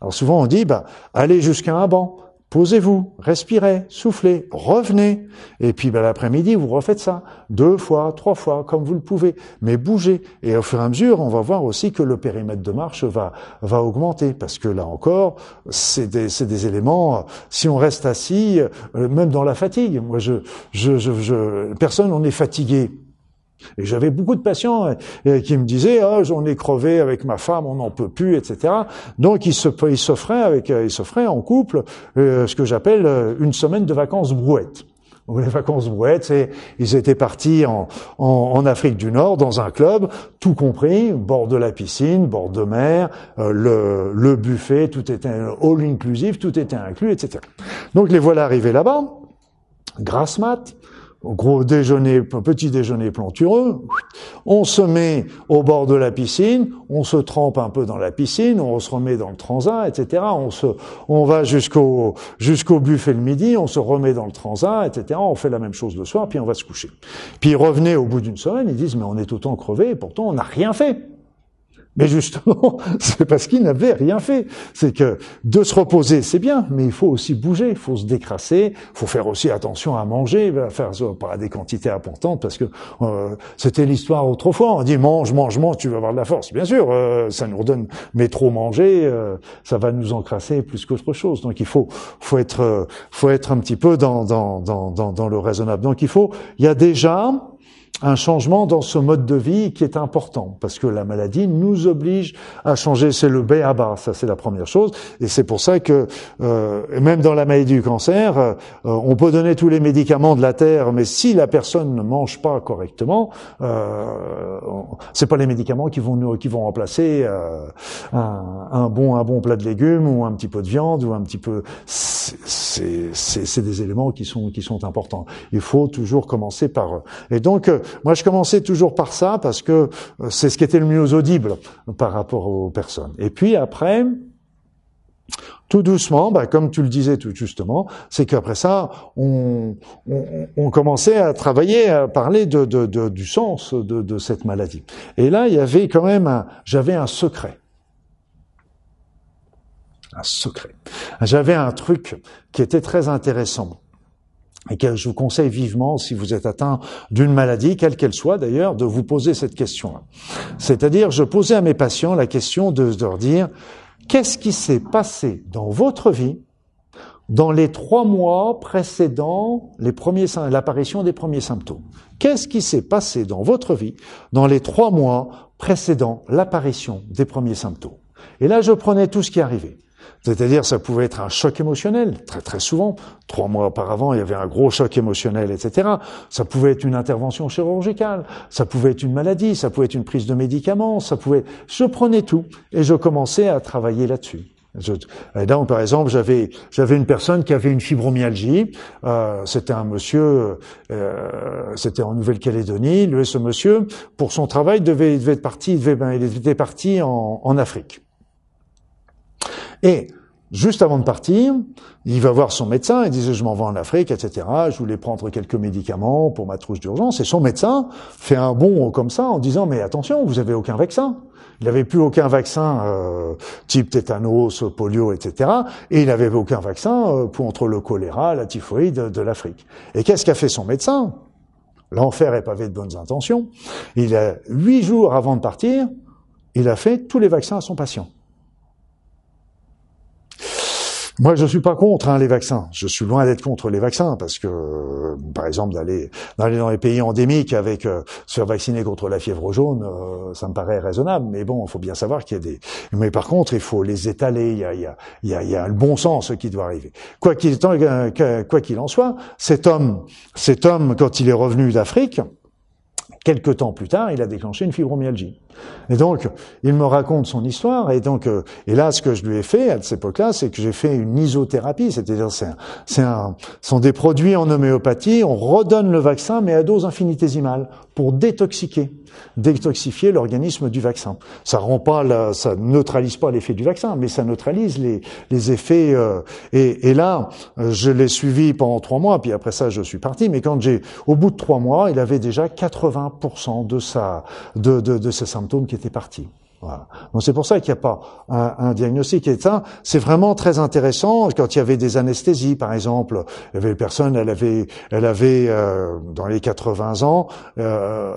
B: Alors souvent, on dit, bah, allez jusqu'à un banc. Posez-vous, respirez, soufflez, revenez. Et puis ben, l'après-midi, vous refaites ça. Deux fois, trois fois, comme vous le pouvez. Mais bougez. Et au fur et à mesure, on va voir aussi que le périmètre de marche va, augmenter. Parce que là encore, c'est des, éléments, si on reste assis, euh, même dans la fatigue. Moi, je, personne, on est fatigué. Et j'avais beaucoup de patients euh, qui me disaient oh, j'en ai crevé avec ma femme, on n'en peut plus, etc. Donc ils s'offraient avec euh, ils s'offraient en couple euh, ce que j'appelle une semaine de vacances brouettes. Les vacances brouettes, c'est ils étaient partis en, en, en, Afrique du Nord dans un club, tout compris, bord de la piscine, bord de mer, le, le buffet, tout était all inclusive, tout était inclus, etc. Donc les voilà arrivés là-bas, grasse mat, gros déjeuner, petit déjeuner plantureux, on se met au bord de la piscine, on se trempe un peu dans la piscine, on se remet dans le transat, etc. On se, on va jusqu'au jusqu'au buffet le midi, on se remet dans le transat, etc. On fait la même chose le soir, puis on va se coucher. Puis revenez au bout d'une semaine, ils disent mais on est autant crevé, pourtant on n'a rien fait. Mais justement, c'est parce qu'il n'avait rien fait. C'est que de se reposer, c'est bien, mais il faut aussi bouger, il faut se décrasser, il faut faire aussi attention à manger, à faire pas des quantités importantes, parce que euh, c'était l'histoire autrefois. On dit mange, mange, mange, tu vas avoir de la force. Bien sûr, euh, ça nous redonne, mais trop manger, euh, ça va nous encrasser plus qu'autre chose. Donc il faut, faut être, faut être un petit peu dans, dans le raisonnable. Donc il faut, il y a déjà un changement dans ce mode de vie qui est important parce que la maladie nous oblige à changer. C'est le B à bas, ça c'est la première chose. Et c'est pour ça que euh, même dans la maladie du cancer, euh, on peut donner tous les médicaments de la terre, mais si la personne ne mange pas correctement, euh, c'est pas les médicaments qui vont nous, qui vont remplacer euh, un, bon un bon plat de légumes ou un petit peu de viande ou un petit peu. C'est des éléments qui sont qui sont importants. Il faut toujours commencer par. Et donc moi, je commençais toujours par ça parce que euh, c'est ce qui était le mieux audible par rapport aux personnes. Et puis après, tout doucement, bah, comme tu le disais tout justement, c'est qu'après ça, on, on, commençait à travailler, à parler de, de, de du sens de, cette maladie. Et là, il y avait quand même, j'avais un secret. Un secret. J'avais un truc qui était très intéressant et je vous conseille vivement, si vous êtes atteint d'une maladie, quelle qu'elle soit d'ailleurs, de vous poser cette question-là. C'est-à-dire, je posais à mes patients la question de, leur dire, qu'est-ce qui s'est passé dans votre vie dans les trois mois précédant l'apparition des premiers symptômes? Qu'est-ce qui s'est passé dans votre vie dans les trois mois précédant l'apparition des premiers symptômes? Et là, je prenais tout ce qui arrivait. C'est-à-dire, ça pouvait être un choc émotionnel, très très souvent. Trois mois auparavant, il y avait un gros choc émotionnel, etc. Ça pouvait être une intervention chirurgicale, ça pouvait être une maladie, ça pouvait être une prise de médicaments, ça pouvait. Je prenais tout et je commençais à travailler là-dessus. Par exemple, j'avais j'avais une personne qui avait une fibromyalgie. Euh, c'était un monsieur, euh, c'était en Nouvelle-Calédonie. Lui, ce monsieur, pour son travail, devait, devait être parti, il, devait, ben, il était parti en, en Afrique. Et juste avant de partir, il va voir son médecin, il disait je m'en vais en Afrique, etc. Je voulais prendre quelques médicaments pour ma trousse d'urgence. Et son médecin fait un bond comme ça en disant mais attention, vous avez aucun vaccin. Il n'avait plus aucun vaccin euh, type tétanos, polio, etc. Et il n'avait aucun vaccin euh, contre le choléra, la typhoïde de l'Afrique. Et qu'est-ce qu'a fait son médecin? L'enfer est pavé de bonnes intentions. Il a huit jours avant de partir, il a fait tous les vaccins à son patient. Moi, je suis pas contre hein, les vaccins. Je suis loin d'être contre les vaccins parce que, euh, par exemple, d'aller dans les pays endémiques avec euh, se vacciner contre la fièvre jaune, euh, ça me paraît raisonnable. Mais bon, il faut bien savoir qu'il y a des. Mais par contre, il faut les étaler. Il y a, il y a le bon sens qui doit arriver. Quoi qu'il quoi qu'il en soit, cet homme, cet homme, quand il est revenu d'Afrique, quelques temps plus tard, il a déclenché une fibromyalgie. Et donc, il me raconte son histoire, et donc, euh, et là, ce que je lui ai fait à cette époque-là, c'est que j'ai fait une isothérapie, c'est-à-dire, c'est c'est un, sont des produits en homéopathie, on redonne le vaccin, mais à dose infinitésimale, pour détoxiquer, détoxifier l'organisme du vaccin. Ça rend pas, la, ça neutralise pas l'effet du vaccin, mais ça neutralise les, les effets. Euh, et, et, là, je l'ai suivi pendant trois mois, puis après ça, je suis parti. Mais quand j'ai, au bout de trois mois, il avait déjà 80% de sa, de, de, de ses symptômes qui étaient partis. Voilà. Donc c'est pour ça qu'il n'y a pas un, un diagnostic. Ça, c'est vraiment très intéressant. Quand il y avait des anesthésies, par exemple, il y avait une personne, elle avait, elle avait euh, dans les 80 ans, euh,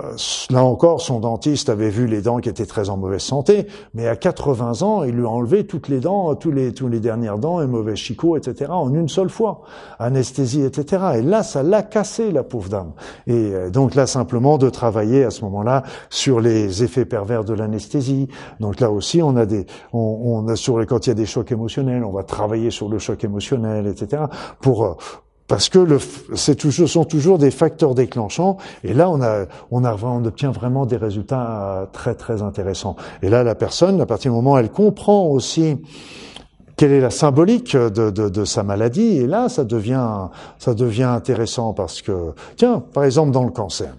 B: là encore, son dentiste avait vu les dents qui étaient très en mauvaise santé, mais à 80 ans, il lui a enlevé toutes les dents, tous les, tous les dernières dents, et mauvais chicots, etc., en une seule fois, anesthésie, etc. Et là, ça l'a cassé, la pauvre dame. Et euh, donc là, simplement de travailler à ce moment-là sur les effets pervers de l'anesthésie donc là aussi, on a des, on, a sur les, quand il y a des chocs émotionnels, on va travailler sur le choc émotionnel, etc. Pour euh, parce que le, c'est toujours, sont toujours des facteurs déclenchants. Et là, on a, on a, on obtient vraiment des résultats euh, très très intéressants. Et là, la personne, à partir du moment où elle comprend aussi quelle est la symbolique de, de, de, sa maladie Et là, ça devient, ça devient intéressant parce que, tiens, par exemple, dans le cancer.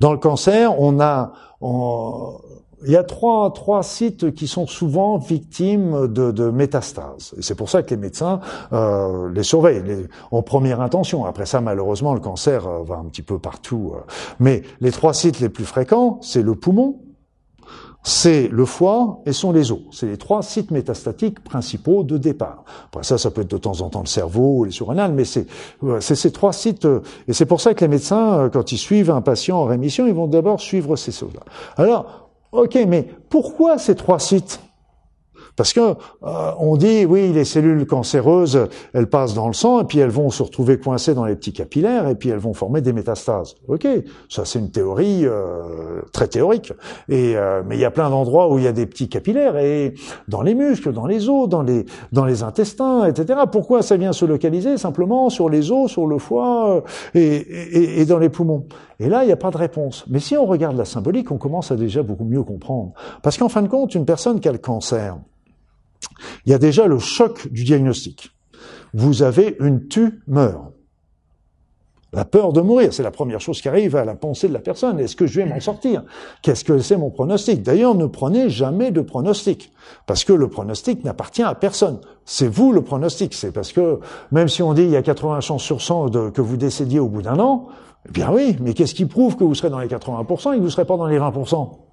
B: Dans le cancer, on a, il y a trois, trois sites qui sont souvent victimes de, de métastases. Et c'est pour ça que les médecins euh, les surveillent en première intention. Après ça, malheureusement, le cancer euh, va un petit peu partout. Euh. Mais les trois sites les plus fréquents, c'est le poumon, c'est le foie et sont les os. C'est les trois sites métastatiques principaux de départ. Après ça, ça peut être de temps en temps le cerveau les surrénales, mais c'est ces trois sites. Euh, et c'est pour ça que les médecins, euh, quand ils suivent un patient en rémission, ils vont d'abord suivre ces choses-là. Alors, ok, mais pourquoi ces trois sites parce que euh, on dit oui, les cellules cancéreuses, elles passent dans le sang et puis elles vont se retrouver coincées dans les petits capillaires et puis elles vont former des métastases. Ok, ça c'est une théorie euh, très théorique. Et euh, mais il y a plein d'endroits où il y a des petits capillaires et dans les muscles, dans les os, dans les dans les intestins, etc. Pourquoi ça vient se localiser simplement sur les os, sur le foie et, et, et dans les poumons? Et là, il n'y a pas de réponse. Mais si on regarde la symbolique, on commence à déjà beaucoup mieux comprendre. Parce qu'en fin de compte, une personne qui a le cancer, il y a déjà le choc du diagnostic. Vous avez une tumeur. La peur de mourir, c'est la première chose qui arrive à la pensée de la personne. Est-ce que je vais m'en sortir? Qu'est-ce que c'est mon pronostic? D'ailleurs, ne prenez jamais de pronostic, parce que le pronostic n'appartient à personne. C'est vous le pronostic. C'est parce que même si on dit il y a 80 chances sur 100 que vous décédiez au bout d'un an, eh bien oui, mais qu'est-ce qui prouve que vous serez dans les 80% et que vous ne serez pas dans les 20%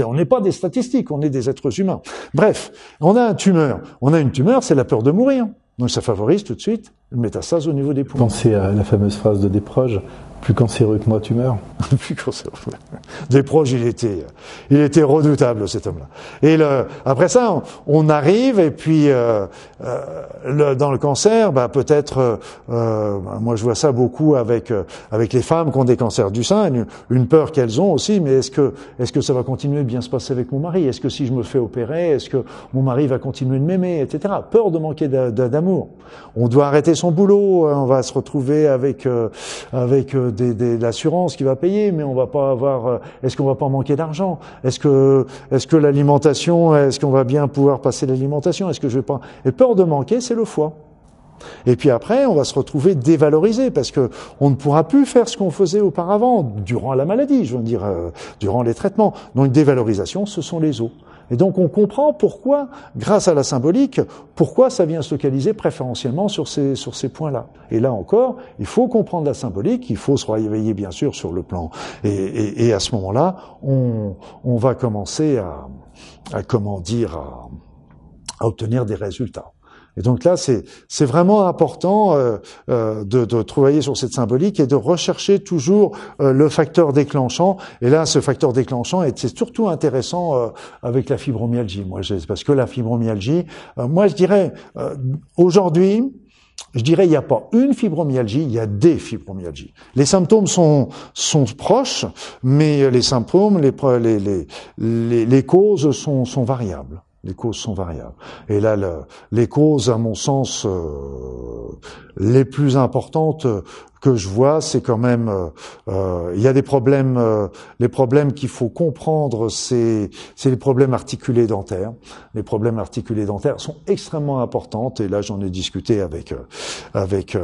B: on n'est pas des statistiques, on est des êtres humains. Bref, on a un tumeur. On a une tumeur, c'est la peur de mourir. Donc ça favorise tout de suite une métastase au niveau des poumons.
A: Pensez à la fameuse phrase de Desproges, plus cancéreux que moi, tu meurs.
B: plus cancéreux. Des proches, il était, il était redoutable cet homme-là. Et le, après ça, on, arrive et puis euh, euh, dans le cancer, bah, peut-être, euh, moi je vois ça beaucoup avec euh, avec les femmes qui ont des cancers du sein, une, peur qu'elles ont aussi. Mais est-ce que est-ce que ça va continuer de bien se passer avec mon mari? Est-ce que si je me fais opérer, est-ce que mon mari va continuer de m'aimer, etc. Peur de manquer d'amour. On doit arrêter son boulot. On va se retrouver avec avec des, l'assurance qui va payer, mais on va pas avoir. Euh, est-ce qu'on va pas manquer d'argent? Est-ce que, est-ce que l'alimentation, est-ce qu'on va bien pouvoir passer l'alimentation? Est-ce que je vais pas? Et peur de manquer, c'est le foie. Et puis après, on va se retrouver dévalorisé parce que on ne pourra plus faire ce qu'on faisait auparavant durant la maladie, je veux dire, euh, durant les traitements. Donc dévalorisation, ce sont les os. Et donc on comprend pourquoi, grâce à la symbolique, pourquoi ça vient se localiser préférentiellement sur ces, sur ces points-là. Et là encore, il faut comprendre la symbolique, il faut se réveiller bien sûr sur le plan. Et, et, et à ce moment-là, on, on, va commencer à, à comment dire, à, à obtenir des résultats. Et donc là, c'est vraiment important euh, euh, de, de travailler sur cette symbolique et de rechercher toujours euh, le facteur déclenchant. Et là, ce facteur déclenchant, c'est surtout intéressant euh, avec la fibromyalgie. Moi, parce que la fibromyalgie, euh, moi, je dirais aujourd'hui. Je dirais il n'y a pas une fibromyalgie, il y a des fibromyalgies. Les symptômes sont sont proches, mais les symptômes, les les les, les causes sont sont variables. Les causes sont variables. Et là, les causes, à mon sens, euh, les plus importantes que je vois, c'est quand même, euh, euh, il y a des problèmes, euh, les problèmes qu'il faut comprendre, c'est c'est les problèmes articulés dentaires. Les problèmes articulés dentaires sont extrêmement importants. Et là, j'en ai discuté avec avec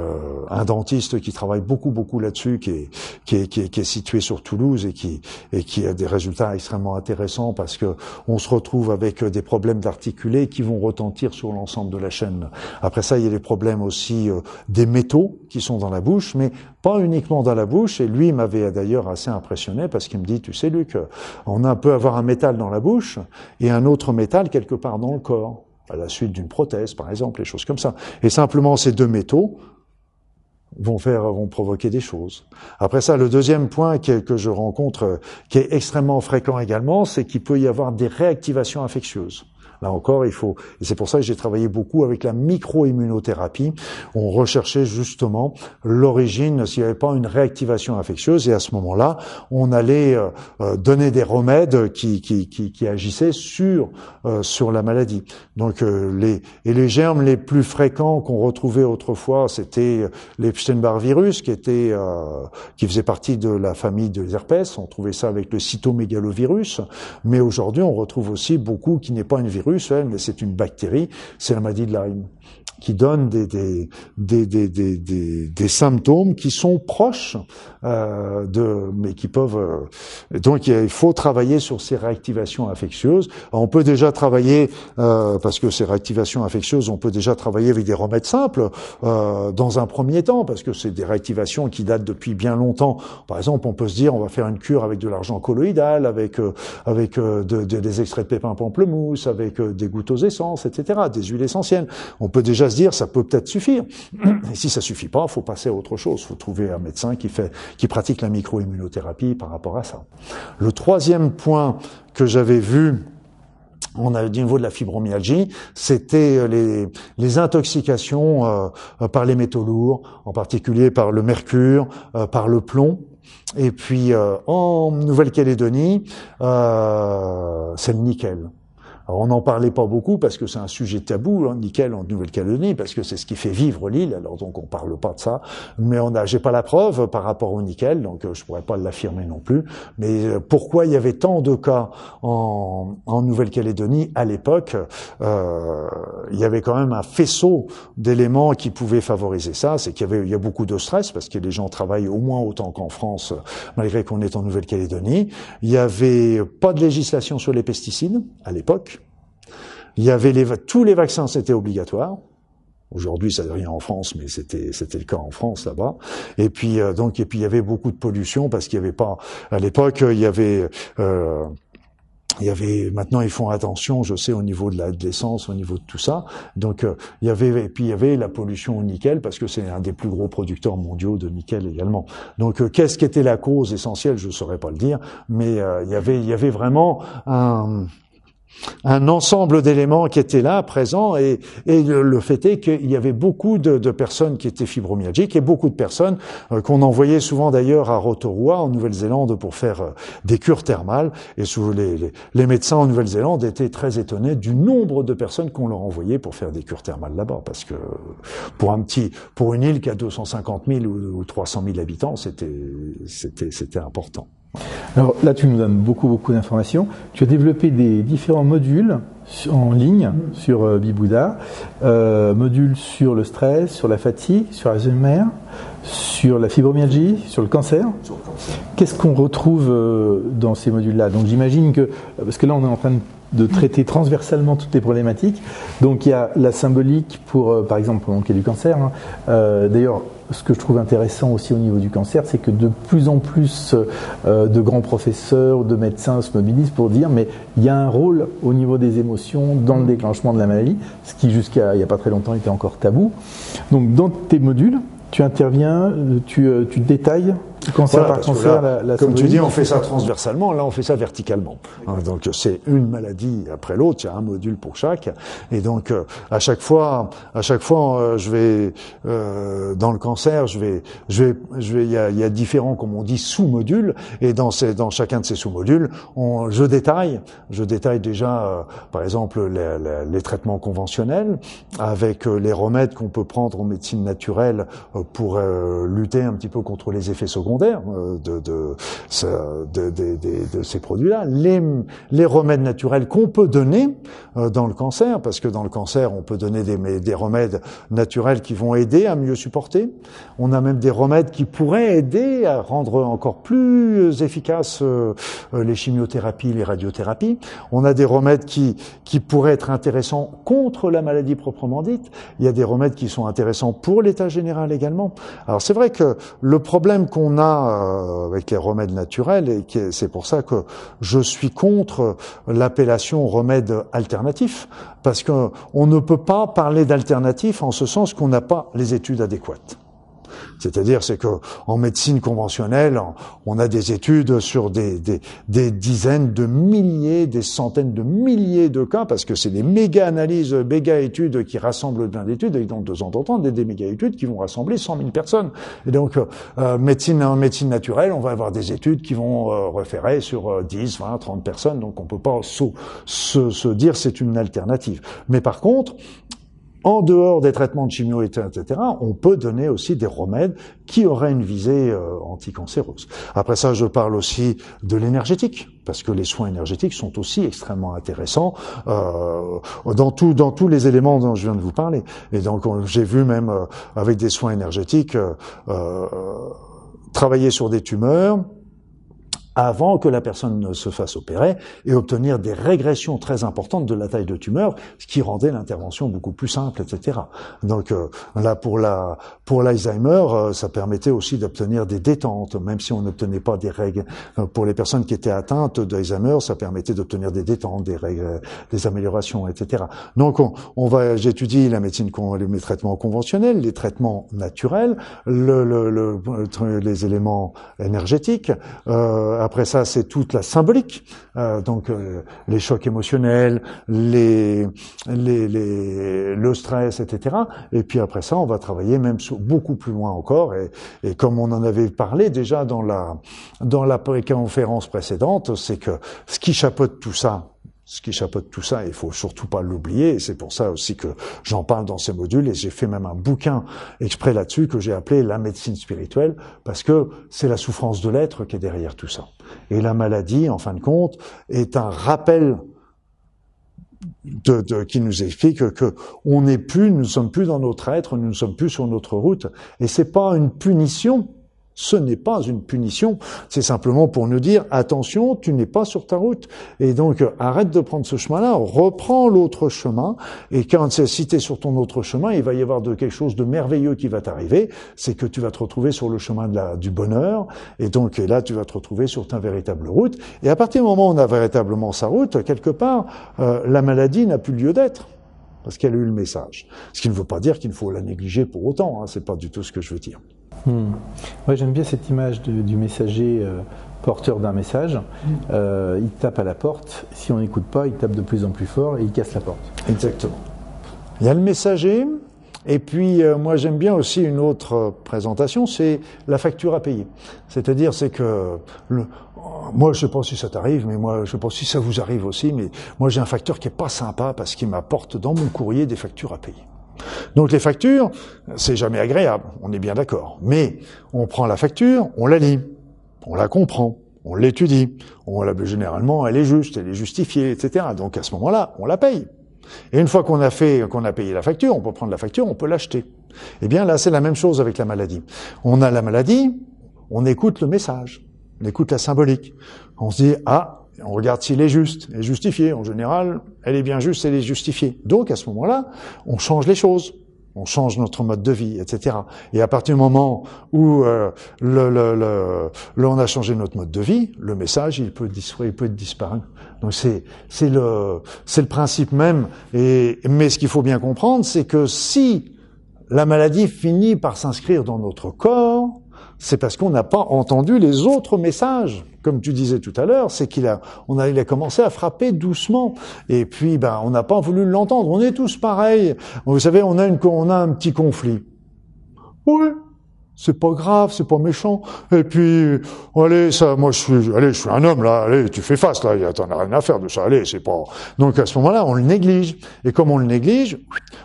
B: un dentiste qui travaille beaucoup beaucoup là-dessus, qui est, qui est qui est qui est situé sur Toulouse et qui et qui a des résultats extrêmement intéressants parce que on se retrouve avec des problèmes d'articulés qui vont retentir sur l'ensemble de la chaîne. Après ça, il y a les problèmes aussi des métaux qui sont dans la bouche, mais pas uniquement dans la bouche. Et lui m'avait d'ailleurs assez impressionné parce qu'il me dit, tu sais Luc, on peut avoir un métal dans la bouche et un autre métal quelque part dans le corps, à la suite d'une prothèse par exemple, les choses comme ça. Et simplement ces deux métaux vont faire, vont provoquer des choses. Après ça, le deuxième point que je rencontre, qui est extrêmement fréquent également, c'est qu'il peut y avoir des réactivations infectieuses. Là encore, il faut, et c'est pour ça que j'ai travaillé beaucoup avec la micro-immunothérapie. On recherchait justement l'origine, s'il n'y avait pas une réactivation infectieuse, et à ce moment-là, on allait euh, euh, donner des remèdes qui, qui, qui, qui agissaient sur euh, sur la maladie. Donc les et les germes les plus fréquents qu'on retrouvait autrefois, c'était l'Epstein-Barr virus, qui était qui faisait partie de la famille des herpès. On trouvait ça avec le cytomégalovirus, mais aujourd'hui, on retrouve aussi beaucoup qui n'est pas un virus virus, mais c'est une bactérie, c'est la maladie de Lyme qui donne des, des, des, des, des, symptômes qui sont proches euh, de, mais qui peuvent. Euh, donc il faut travailler sur ces réactivations infectieuses. on peut déjà travailler euh, parce que ces réactivations infectieuses, on peut déjà travailler avec des remèdes simples euh, dans un premier temps parce que c'est des réactivations qui datent depuis bien longtemps. Par exemple, on peut se dire on va faire une cure avec de l'argent colloïdal, avec euh, avec de, de, des extraits de pépins pamplemousse, avec des gouttes aux essences, etc., des huiles essentielles. On peut déjà se dire ça peut peut-être suffire. Et si ça suffit pas, faut passer à autre chose. Faut trouver un médecin qui fait, qui pratique la microimmunothérapie par rapport à ça. Le troisième point que j'avais vu on a du niveau de la fibromyalgie, c'était les, les intoxications euh, par les métaux lourds, en particulier par le mercure, euh, par le plomb. Et puis euh, en Nouvelle-Calédonie, c'est le nickel. On n'en parlait pas beaucoup parce que c'est un sujet tabou, hein, nickel en Nouvelle-Calédonie, parce que c'est ce qui fait vivre l'île. Alors donc on parle pas de ça, mais on a, j'ai pas la preuve par rapport au nickel, donc euh, je pourrais pas l'affirmer non plus. Mais euh, pourquoi il y avait tant de cas en, en Nouvelle-Calédonie à l'époque euh, Il y avait quand même un faisceau d'éléments qui pouvaient favoriser ça. C'est qu'il y avait, il y a beaucoup de stress parce que les gens travaillent au moins autant qu'en France, malgré qu'on est en Nouvelle-Calédonie. Il y avait pas de législation sur les pesticides à l'époque. Il y avait tous les vaccins, c'était obligatoire. Aujourd'hui, ça rien en France, mais c'était c'était le cas en France là-bas. Et puis euh, donc et puis il y avait beaucoup de pollution parce qu'il y avait pas à l'époque il y avait euh, il y avait maintenant ils font attention, je sais au niveau de l'essence, au niveau de tout ça. Donc euh, il y avait et puis il y avait la pollution au nickel parce que c'est un des plus gros producteurs mondiaux de nickel également. Donc qu'est-ce qui était la cause essentielle, je saurais pas le dire, mais il y avait il y avait vraiment un un ensemble d'éléments qui étaient là, présents, et, le, fait est qu'il y avait beaucoup de, personnes qui étaient fibromyalgiques et beaucoup de personnes euh, qu'on envoyait souvent d'ailleurs à Rotorua, en Nouvelle-Zélande, pour faire euh, des cures thermales. Et sous les, les, médecins en Nouvelle-Zélande étaient très étonnés du nombre de personnes qu'on leur envoyait pour faire des cures thermales là-bas, parce que pour un petit, pour une île qui a 250 000 ou, ou 300 000 habitants, c'était, c'était, c'était important.
A: Alors là, tu nous donnes beaucoup, beaucoup d'informations. Tu as développé des différents modules en ligne sur euh, Bibouda, euh, modules sur le stress, sur la fatigue, sur Alzheimer, sur la fibromyalgie, sur le cancer. Qu'est-ce qu'on retrouve euh, dans ces modules-là? Donc j'imagine que, parce que là on est en train de traiter transversalement toutes les problématiques. Donc il y a la symbolique pour, par exemple, pour manquer du cancer. Hein. D'ailleurs, ce que je trouve intéressant aussi au niveau du cancer, c'est que de plus en plus euh, de grands professeurs, de médecins se mobilisent pour dire mais il y a un rôle au niveau des émotions dans le déclenchement de la maladie, ce qui jusqu'à il n'y a pas très longtemps était encore tabou. Donc dans tes modules, tu interviens, tu, euh, tu détailles
B: Cancer par cancer, la, comme tu dis, on fait ça transversalement. Là, on fait ça verticalement. Hein, donc, c'est une maladie après l'autre. Il y a un module pour chaque. Et donc, euh, à chaque fois, à chaque fois, euh, je vais euh, dans le cancer, je vais, je vais, je vais. Il y a, y a différents, comme on dit, sous-modules. Et dans ces, dans chacun de ces sous-modules, on, je détaille, je détaille déjà, par exemple, les, les, traitements conventionnels avec les remèdes qu'on peut prendre en médecine naturelle pour lutter un petit peu contre les effets secondaires euh, de, de, de, ces produits-là, les, les remèdes naturels qu'on peut donner euh, dans le cancer, parce que dans le cancer, on peut donner des, des remèdes naturels qui vont aider à mieux supporter. On a même des remèdes qui pourraient aider à rendre encore plus efficaces euh, les chimiothérapies, les radiothérapies. On a des remèdes qui, qui pourraient être intéressants contre la maladie proprement dite. Il y a des remèdes qui sont intéressants pour l'état général également. Alors c'est vrai que le problème qu'on euh, avec les remèdes naturels et c'est pour ça que je suis contre l'appellation remède alternatif parce qu'on ne peut pas parler d'alternatif en ce sens qu'on n'a pas les études adéquates. C'est-à-dire, c'est que en médecine conventionnelle, on a des études sur des, des, des, dizaines de milliers, des centaines de milliers de cas, parce que c'est des méga-analyses, méga-études qui rassemblent plein d'études, et donc de temps en temps, des, des méga-études qui vont rassembler 100 000 personnes. Et donc, euh, médecine, en médecine naturelle, on va avoir des études qui vont euh, référer sur 10, 20, 30 personnes, donc on peut pas se, se, se dire c'est une alternative. Mais par contre, en dehors des traitements de chimio, etc., on peut donner aussi des remèdes qui auraient une visée euh, anticancéreuse. Après ça, je parle aussi de l'énergétique, parce que les soins énergétiques sont aussi extrêmement intéressants euh, dans, tous les éléments dont je viens de vous parler. Et donc, j'ai vu même euh, avec des soins énergétiques euh, travailler sur des tumeurs, avant que la personne ne se fasse opérer et obtenir des régressions très importantes de la taille de tumeur, ce qui rendait l'intervention beaucoup plus simple, etc. Donc euh, là, pour la pour l'Alzheimer, euh, ça permettait aussi d'obtenir des détentes, même si on n'obtenait pas des règles. Euh, pour les personnes qui étaient atteintes d'Alzheimer, ça permettait d'obtenir des détentes, des règles, des améliorations, etc. Donc on, on va, j'étudie la médecine, les traitements conventionnels, les traitements naturels, le, le, le, les éléments énergétiques. Euh, après ça, c'est toute la symbolique, euh, donc euh, les chocs émotionnels, les, les, les, le stress, etc. Et puis après ça, on va travailler même beaucoup plus loin encore. Et, et, comme on en avait parlé déjà dans la dans la conférence précédente, c'est que ce qui chapeaute tout ça, ce qui chapeaute tout ça, il faut surtout pas l'oublier, et c'est pour ça aussi que j'en parle dans ces modules, et j'ai fait même un bouquin exprès là-dessus que j'ai appelé La médecine spirituelle, parce que c'est la souffrance de l'être qui est derrière tout ça. Et la maladie, en fin de compte, est un rappel de, qui nous explique que on n'est plus, nous ne sommes plus dans notre être, nous ne sommes plus sur notre route, et c'est pas une punition, ce n'est pas une punition, c'est simplement pour nous dire attention, tu n'es pas sur ta route. Et donc arrête de prendre ce chemin-là, reprends l'autre chemin. Et quand tu es sur ton autre chemin, il va y avoir de quelque chose de merveilleux qui va t'arriver, c'est que tu vas te retrouver sur le chemin de la, du bonheur. Et donc là, tu vas te retrouver sur ta véritable route. Et à partir du moment où on a véritablement sa route, quelque part, euh, la maladie n'a plus lieu d'être parce qu'elle a eu le message. Ce qui ne veut pas dire qu'il faut la négliger pour autant. Hein, c'est pas du tout ce que je veux dire.
A: Hmm. j'aime bien cette image du messager euh, porteur d'un message. Hmm. Euh, il tape à la porte. Si on n'écoute pas, il tape de plus en plus fort et il casse la porte.
B: Exactement. Il y a le messager. Et puis, euh, moi, j'aime bien aussi une autre présentation, c'est la facture à payer. C'est-à-dire, c'est que le, moi, je sais pas si ça t'arrive, mais moi, je sais pas si ça vous arrive aussi, mais moi, j'ai un facteur qui est pas sympa parce qu'il m'apporte dans mon courrier des factures à payer. Donc les factures, c'est jamais agréable, on est bien d'accord. Mais on prend la facture, on la lit, on la comprend, on l'étudie, on la généralement elle est juste, elle est justifiée, etc. Donc à ce moment-là, on la paye. Et une fois qu'on a fait, qu'on a payé la facture, on peut prendre la facture, on peut l'acheter. Eh bien là, c'est la même chose avec la maladie. On a la maladie, on écoute le message, on écoute la symbolique. On se dit ah on regarde s'il est juste et justifié. En général, elle est bien juste, elle est justifiée. Donc à ce moment-là, on change les choses. On change notre mode de vie, etc. Et à partir du moment où euh, le, le, le, on a changé notre mode de vie, le message il peut il peut être disparu. Donc c'est c'est le c'est le principe même. Et mais ce qu'il faut bien comprendre, c'est que si la maladie finit par s'inscrire dans notre corps, c'est parce qu'on n'a pas entendu les autres messages comme tu disais tout à l'heure, c'est qu'il a, on a, il a commencé à frapper doucement. Et puis, ben, on n'a pas voulu l'entendre. On est tous pareils. Vous savez, on a une, on a un petit conflit. Oui, c'est pas grave, c'est pas méchant. Et puis, allez, ça, moi, je suis, allez, je suis un homme là, allez, tu fais face là, t'en as rien à faire de ça, allez, c'est pas. Donc à ce moment-là, on le néglige. Et comme on le néglige,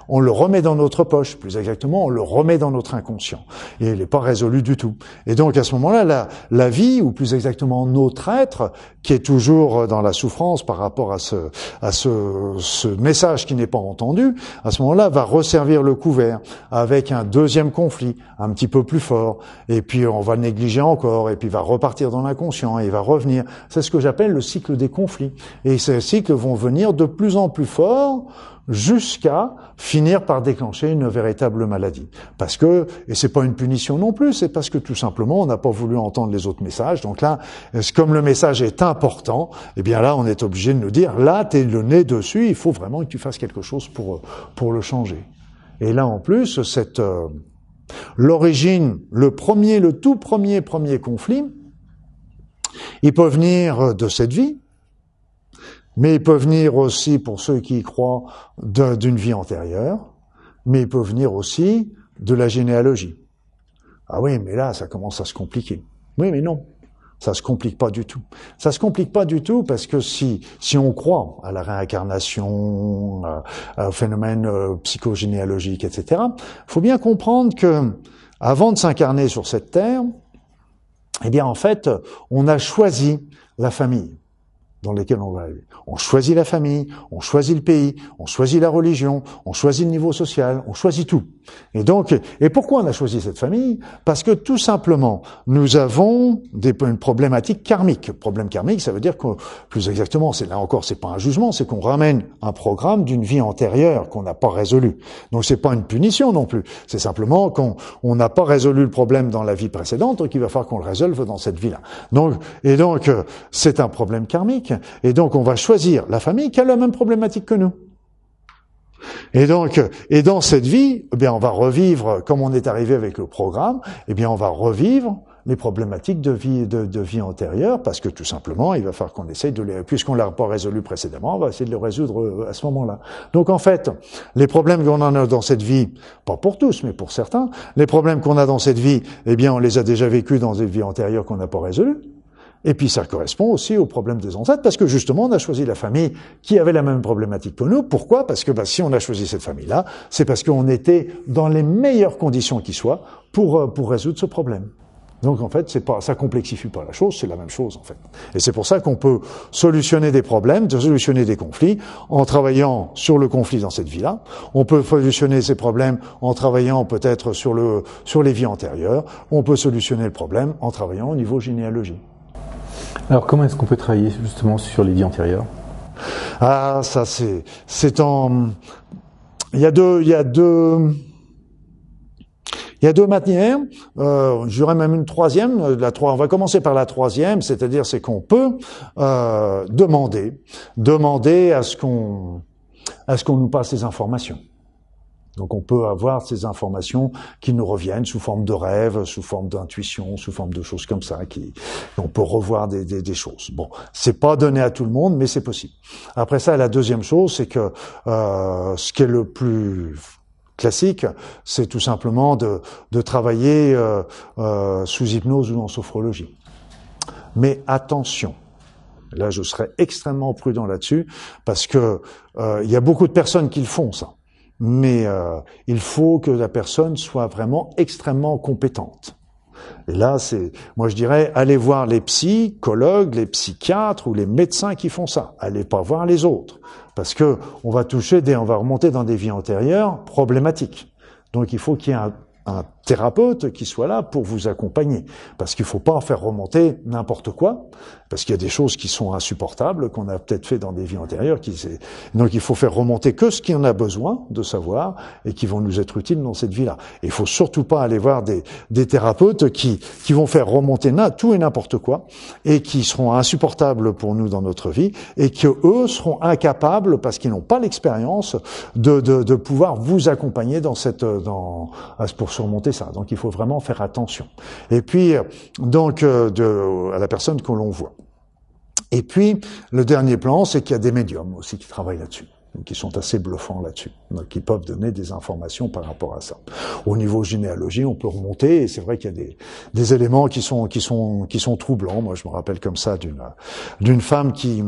B: on le remet dans notre poche. Plus exactement, on le remet dans notre inconscient. Et il n'est pas résolu du tout. Et donc à ce moment-là, la, la vie, ou plus exactement notre être, qui est toujours dans la souffrance par rapport à ce, à ce, ce message qui n'est pas entendu, à ce moment-là, va resservir le couvert avec un deuxième conflit, un petit peu plus fort, et puis on va le négliger encore, et puis il va repartir dans l'inconscient, et il va revenir. C'est ce que j'appelle le cycle des conflits. Et ces cycles vont venir de plus en plus forts jusqu'à finir par déclencher une véritable maladie. Parce que, et c'est pas une punition non plus, c'est parce que tout simplement on n'a pas voulu entendre les autres messages. Donc là, comme le message est important, eh bien là on est obligé de nous dire, là t'es le nez dessus, il faut vraiment que tu fasses quelque chose pour pour le changer. Et là en plus, cette euh, L'origine, le premier, le tout premier premier conflit, il peut venir de cette vie, mais il peut venir aussi, pour ceux qui y croient, d'une vie antérieure, mais il peut venir aussi de la généalogie. Ah oui, mais là, ça commence à se compliquer. Oui, mais non. Ça se complique pas du tout. Ça se complique pas du tout parce que si si on croit à la réincarnation, euh, au phénomène psychogénéalogique, etc., faut bien comprendre que avant de s'incarner sur cette terre, eh bien en fait, on a choisi la famille dans lesquels on va aller. On choisit la famille, on choisit le pays, on choisit la religion, on choisit le niveau social, on choisit tout. Et donc, et pourquoi on a choisi cette famille? Parce que tout simplement, nous avons des, une problématique karmique. Problème karmique, ça veut dire que, plus exactement, c'est là encore, c'est pas un jugement, c'est qu'on ramène un programme d'une vie antérieure qu'on n'a pas résolu. Donc, c'est pas une punition non plus. C'est simplement qu'on n'a pas résolu le problème dans la vie précédente, donc il va falloir qu'on le résolve dans cette vie-là. Donc, et donc, euh, c'est un problème karmique. Et donc, on va choisir la famille qui a la même problématique que nous. Et donc, et dans cette vie, eh bien, on va revivre, comme on est arrivé avec le programme, eh bien, on va revivre les problématiques de vie, de, vie antérieure, parce que tout simplement, il va falloir qu'on essaye de les, puisqu'on l'a pas résolu précédemment, on va essayer de les résoudre euh, à ce moment-là. Donc, en fait, les problèmes qu'on a dans cette vie, pas pour tous, mais pour certains, les problèmes qu'on a dans cette vie, eh bien, on les a déjà vécus dans des vies antérieures qu'on n'a pas résolues. Et puis ça correspond aussi au problème des ancêtres, parce que justement on a choisi la famille qui avait la même problématique que nous. Pourquoi? Parce que bah, si on a choisi cette famille-là, c'est parce qu'on était dans les meilleures conditions qui soient pour, euh, pour résoudre ce problème. Donc en fait, c'est pas, ça complexifie pas la chose, c'est la même chose en fait. Et c'est pour ça qu'on peut solutionner des problèmes, solutionner des conflits en travaillant sur le conflit dans cette vie-là. On peut solutionner ces problèmes en travaillant peut-être sur le sur les vies antérieures. On peut solutionner le problème en travaillant au niveau généalogie.
A: Alors comment est-ce qu'on peut travailler justement sur les vies antérieures
B: Ah, ça c'est c'est en il y a deux il y a deux il y a deux manières, euh, j'aurais même une troisième. La trois, on va commencer par la troisième, c'est-à-dire c'est qu'on peut euh, demander, demander à ce qu'on à ce qu'on nous passe ces informations. Donc on peut avoir ces informations qui nous reviennent sous forme de rêve, sous forme d'intuition, sous forme de choses comme ça. Qui, on peut revoir des, choses. Bon, c'est pas donné à tout le monde, mais c'est possible. Après ça, la deuxième chose, c'est que euh, ce qui est le plus classique, c'est tout simplement de, travailler euh, euh, sous hypnose ou en sophrologie. Mais attention, là je serais extrêmement prudent là-dessus, parce que il y a beaucoup de personnes qui le font ça mais euh, il faut que la personne soit vraiment extrêmement compétente. Et là, c'est, moi je dirais, allez voir les psychologues, les psychiatres ou les médecins qui font ça. Allez pas voir les autres, parce que on va toucher, des, on va remonter dans des vies antérieures problématiques. Donc il faut qu'il y ait un, un thérapeute qui soit là pour vous accompagner. Parce qu'il ne faut pas faire remonter n'importe quoi, parce qu'il y a des choses qui sont insupportables, qu'on a peut-être fait dans des vies antérieures. Qui, donc il faut faire remonter que ce qu'il en a besoin de savoir et qui vont nous être utiles dans cette vie-là. Il faut surtout pas aller voir des, thérapeutes qui, qui vont faire remonter tout et n'importe quoi et qui seront insupportables pour nous dans notre vie et que eux seront incapables, parce qu'ils n'ont pas l'expérience, de, pouvoir vous accompagner dans cette, pour surmonter Donc il faut vraiment faire attention. Et puis, donc, euh, à la personne que l'on voit. Et puis, le dernier plan, c'est qu'il y a des médiums aussi qui travaillent là-dessus qui sont assez bluffants là-dessus, qui peuvent donner des informations par rapport à ça. Au niveau généalogie, on peut remonter, et c'est vrai qu'il y a des, des, éléments qui sont qui sont qui sont troublants. Moi, je me rappelle comme ça d'une d'une femme qui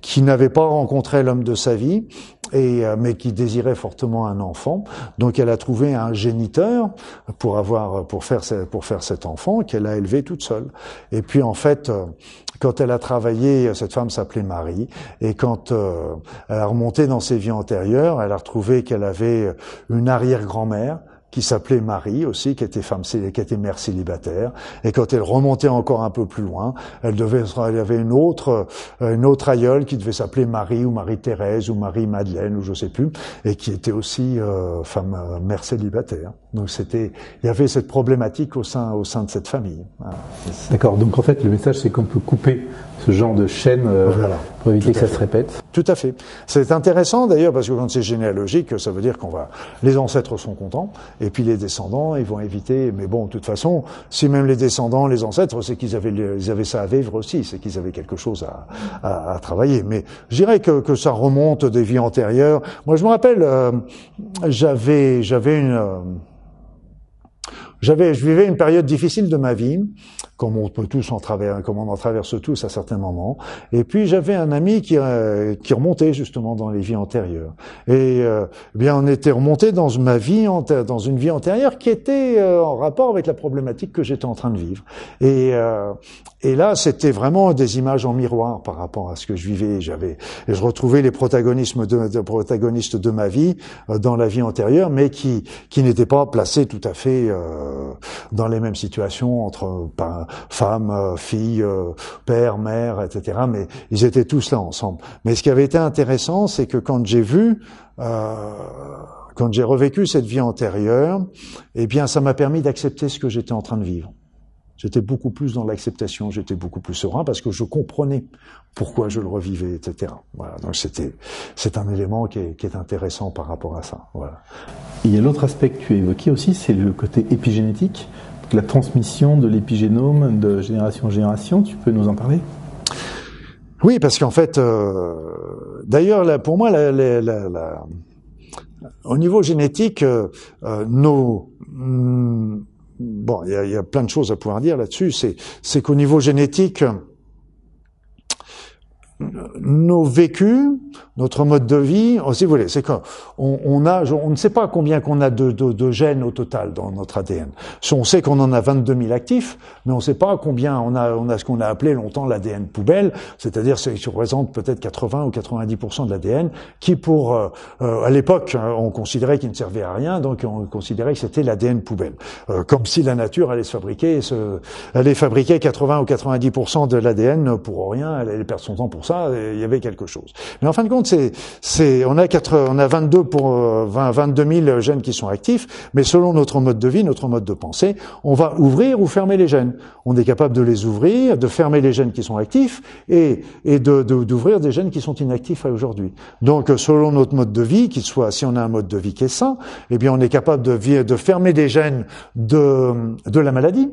B: qui n'avait pas rencontré l'homme de sa vie, et euh, mais qui désirait fortement un enfant. Donc, elle a trouvé un géniteur pour avoir pour faire pour faire cet enfant qu'elle a élevé toute seule. Et puis, en fait euh, quand elle a travaillé, cette femme s'appelait Marie, et quand euh, elle a remonté dans ses vies antérieures, elle a retrouvé qu'elle avait une arrière-grand-mère qui s'appelait Marie aussi, qui était femme, qui était mère célibataire. Et quand elle remontait encore un peu plus loin, elle devait, elle avait une autre, euh, une autre aïeule qui devait s'appeler Marie ou Marie-Thérèse ou Marie-Madeleine ou je sais plus, et qui était aussi euh, femme, euh, mère célibataire. Donc c'était, il y avait cette problématique au sein, au sein de cette famille.
A: D'accord. Donc en fait, le message, c'est qu'on peut couper ce genre de chaîne euh, pour éviter que ça se répète.
B: Tout à fait. C'est intéressant d'ailleurs parce que quand c'est généalogique, ça veut dire qu'on va, les ancêtres sont contents et puis les descendants, ils vont éviter. Mais bon, de toute façon, si même les descendants, les ancêtres, c'est qu'ils avaient, ils avaient ça à vivre aussi, c'est qu'ils avaient quelque chose à, à, à, travailler. Mais je dirais que, que ça remonte des vies antérieures. Moi, je me rappelle, euh, j'avais, j'avais une euh, j'avais, je vivais une période difficile de ma vie, comme on peut tous en traverser, comme on en traverse tous à certains moments. Et puis j'avais un ami qui euh, qui remontait justement dans les vies antérieures. Et euh, bien on était remonté dans ma vie dans une vie antérieure qui était euh, en rapport avec la problématique que j'étais en train de vivre. Et et là c'était vraiment des images en miroir par rapport à ce que je vivais. J'avais je retrouvais les protagonistes de, ma vie dans la vie antérieure, mais qui qui n'étaient pas placés tout à fait dans les mêmes situations entre femmes, euh, filles, euh, père, mère, etc. Mais ils étaient tous là ensemble. Mais ce qui avait été intéressant, c'est que quand j'ai vu, euh, quand j'ai revécu cette vie antérieure, eh bien, ça m'a permis d'accepter ce que j'étais en train de vivre. J'étais beaucoup plus dans l'acceptation, j'étais beaucoup plus serein parce que je comprenais pourquoi je le revivais, etc. Voilà, donc c'était c'est un élément qui est, qui est, intéressant par rapport à ça. Voilà.
A: Il y a l'autre aspect que tu as évoqué aussi, c'est le côté épigénétique la transmission de l'épigénome de génération en génération. Tu peux nous en parler?
B: Oui, parce qu'en fait, euh, d'ailleurs, pour moi, la, la, la, au niveau génétique, euh, euh nos mm, bon, il y, a, plein de choses à pouvoir dire là-dessus. C'est qu'au niveau génétique, nos vécus, notre mode de vie, oh, si vous voulez, c'est qu'on on a, on ne sait pas combien qu'on a de, de, de, gènes au total dans notre ADN. On sait qu'on en a 22 000 actifs, mais on ne sait pas combien on a, on a ce qu'on a appelé longtemps l'ADN poubelle, c'est-à-dire ce qui représente peut-être 80 ou 90% de l'ADN, qui pour, euh, euh, à l'époque, hein, on considérait qu'il ne servait à rien, donc on considérait que c'était l'ADN poubelle, euh, comme si la nature allait se fabriquer, se, allait fabriquer 80 ou 90 de l'ADN pour rien, elle allait perdre son temps pour ça, il y avait quelque chose. Mais en fin de compte, c'est, c'est, on a on a 22 pour 20, 22 000 gènes qui sont actifs, mais selon notre mode de vie, notre mode de pensée, on va ouvrir ou fermer les gènes. On est capable de les ouvrir, de fermer les gènes qui sont actifs et, et de, d'ouvrir des gènes qui sont inactifs aujourd'hui. Donc, selon notre mode de vie, qu'il soit, si on a un mode de vie qui est sain, eh bien, on est capable de, de fermer des gènes de, de la maladie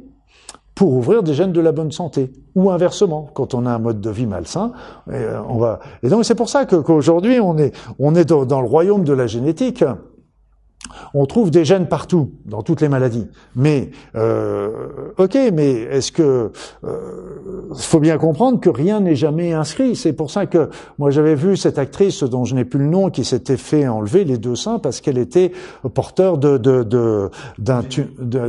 B: pour ouvrir des gènes de la bonne santé. Ou inversement, quand on a un mode de vie malsain, euh, on va. Et donc c'est pour ça qu'aujourd'hui on est on est dans, le royaume de la génétique. On trouve des gènes partout, dans toutes les maladies. Mais, euh, ok, mais est-ce que euh, faut bien comprendre que rien n'est jamais inscrit. C'est pour ça que moi j'avais vu cette actrice dont je n'ai plus le nom qui s'était fait enlever les deux seins parce qu'elle était porteur de de de d'un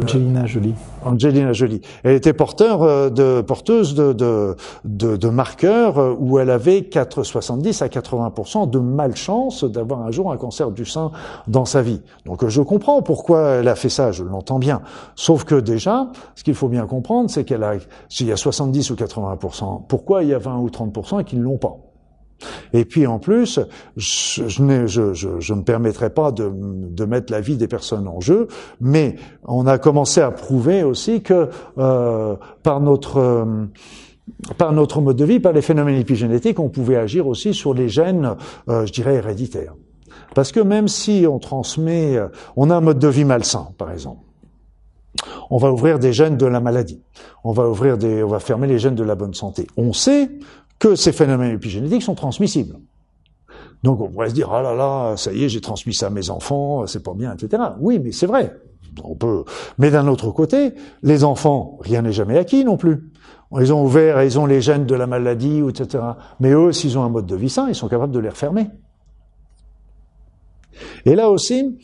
A: Angelina Jolie.
B: Angelina Jolie. Elle était porteur euh, de porteuse de de de, de marqueurs euh, où elle avait 4, 70 à 80% de malchance d'avoir un jour un cancer du sein dans sa vie. Donc je comprends pourquoi elle a fait ça, je l'entends bien. Sauf que déjà, ce qu'il faut bien comprendre, c'est qu'elle a, s'il y a 70 ou 80%, pourquoi il y a 20 ou 30% qui ne l'ont pas? Et puis en plus, je, je, je, je ne me permettrai pas de, de, mettre la vie des personnes en jeu, mais on a commencé à prouver aussi que euh, par notre euh, par notre mode de vie, par les phénomènes épigénétiques, on pouvait agir aussi sur les gènes, euh, je dirais, héréditaires. Parce que même si on transmet, euh, on a un mode de vie malsain, par exemple, on va ouvrir des gènes de la maladie, on va ouvrir des, on va fermer les gènes de la bonne santé. On sait que ces phénomènes épigénétiques sont transmissibles. Donc on pourrait se dire, ah là là, ça y est, j'ai transmis ça à mes enfants, c'est pas bien, etc. Oui, mais c'est vrai. On peut. Mais d'un autre côté, les enfants, rien n'est jamais acquis non plus. Ils ont ouvert, ils ont les gènes de la maladie, etc. Mais eux, s'ils ont un mode de vie sain, ils sont capables de les refermer. Et là aussi,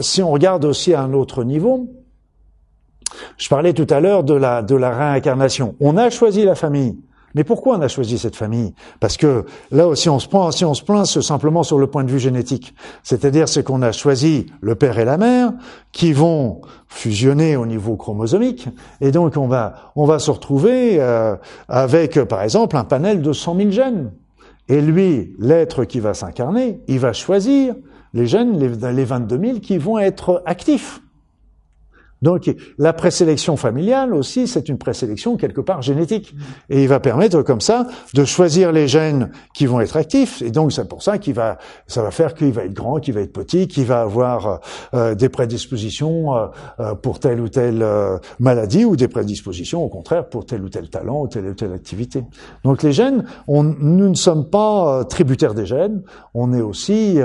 B: si on regarde aussi à un autre niveau, je parlais tout à l'heure de la, réincarnation. On a choisi la famille. Mais pourquoi on a choisi cette famille? Parce que là aussi, on se prend, si on se plaint, c'est simplement sur le point de vue génétique. C'est-à-dire, c'est qu'on a choisi le père et la mère qui vont fusionner au niveau chromosomique, et donc on va, on va se retrouver euh, avec, par exemple, un panel de 100 000 gènes. Et lui, l'être qui va s'incarner, il va choisir les les, les 22 000 qui vont être actifs. Donc la présélection familiale aussi, c'est une présélection quelque part génétique. Et il va permettre comme ça de choisir les gènes qui vont être actifs. Et donc c'est pour ça qu'il va, ça va faire qu'il va être grand, qu'il va être petit, qu'il va avoir euh, des prédispositions euh, euh, pour telle ou telle maladie ou des prédispositions au contraire pour tel ou tel talent ou telle ou telle activité. Donc les gènes, nous ne sommes pas tributaires des gènes, on est aussi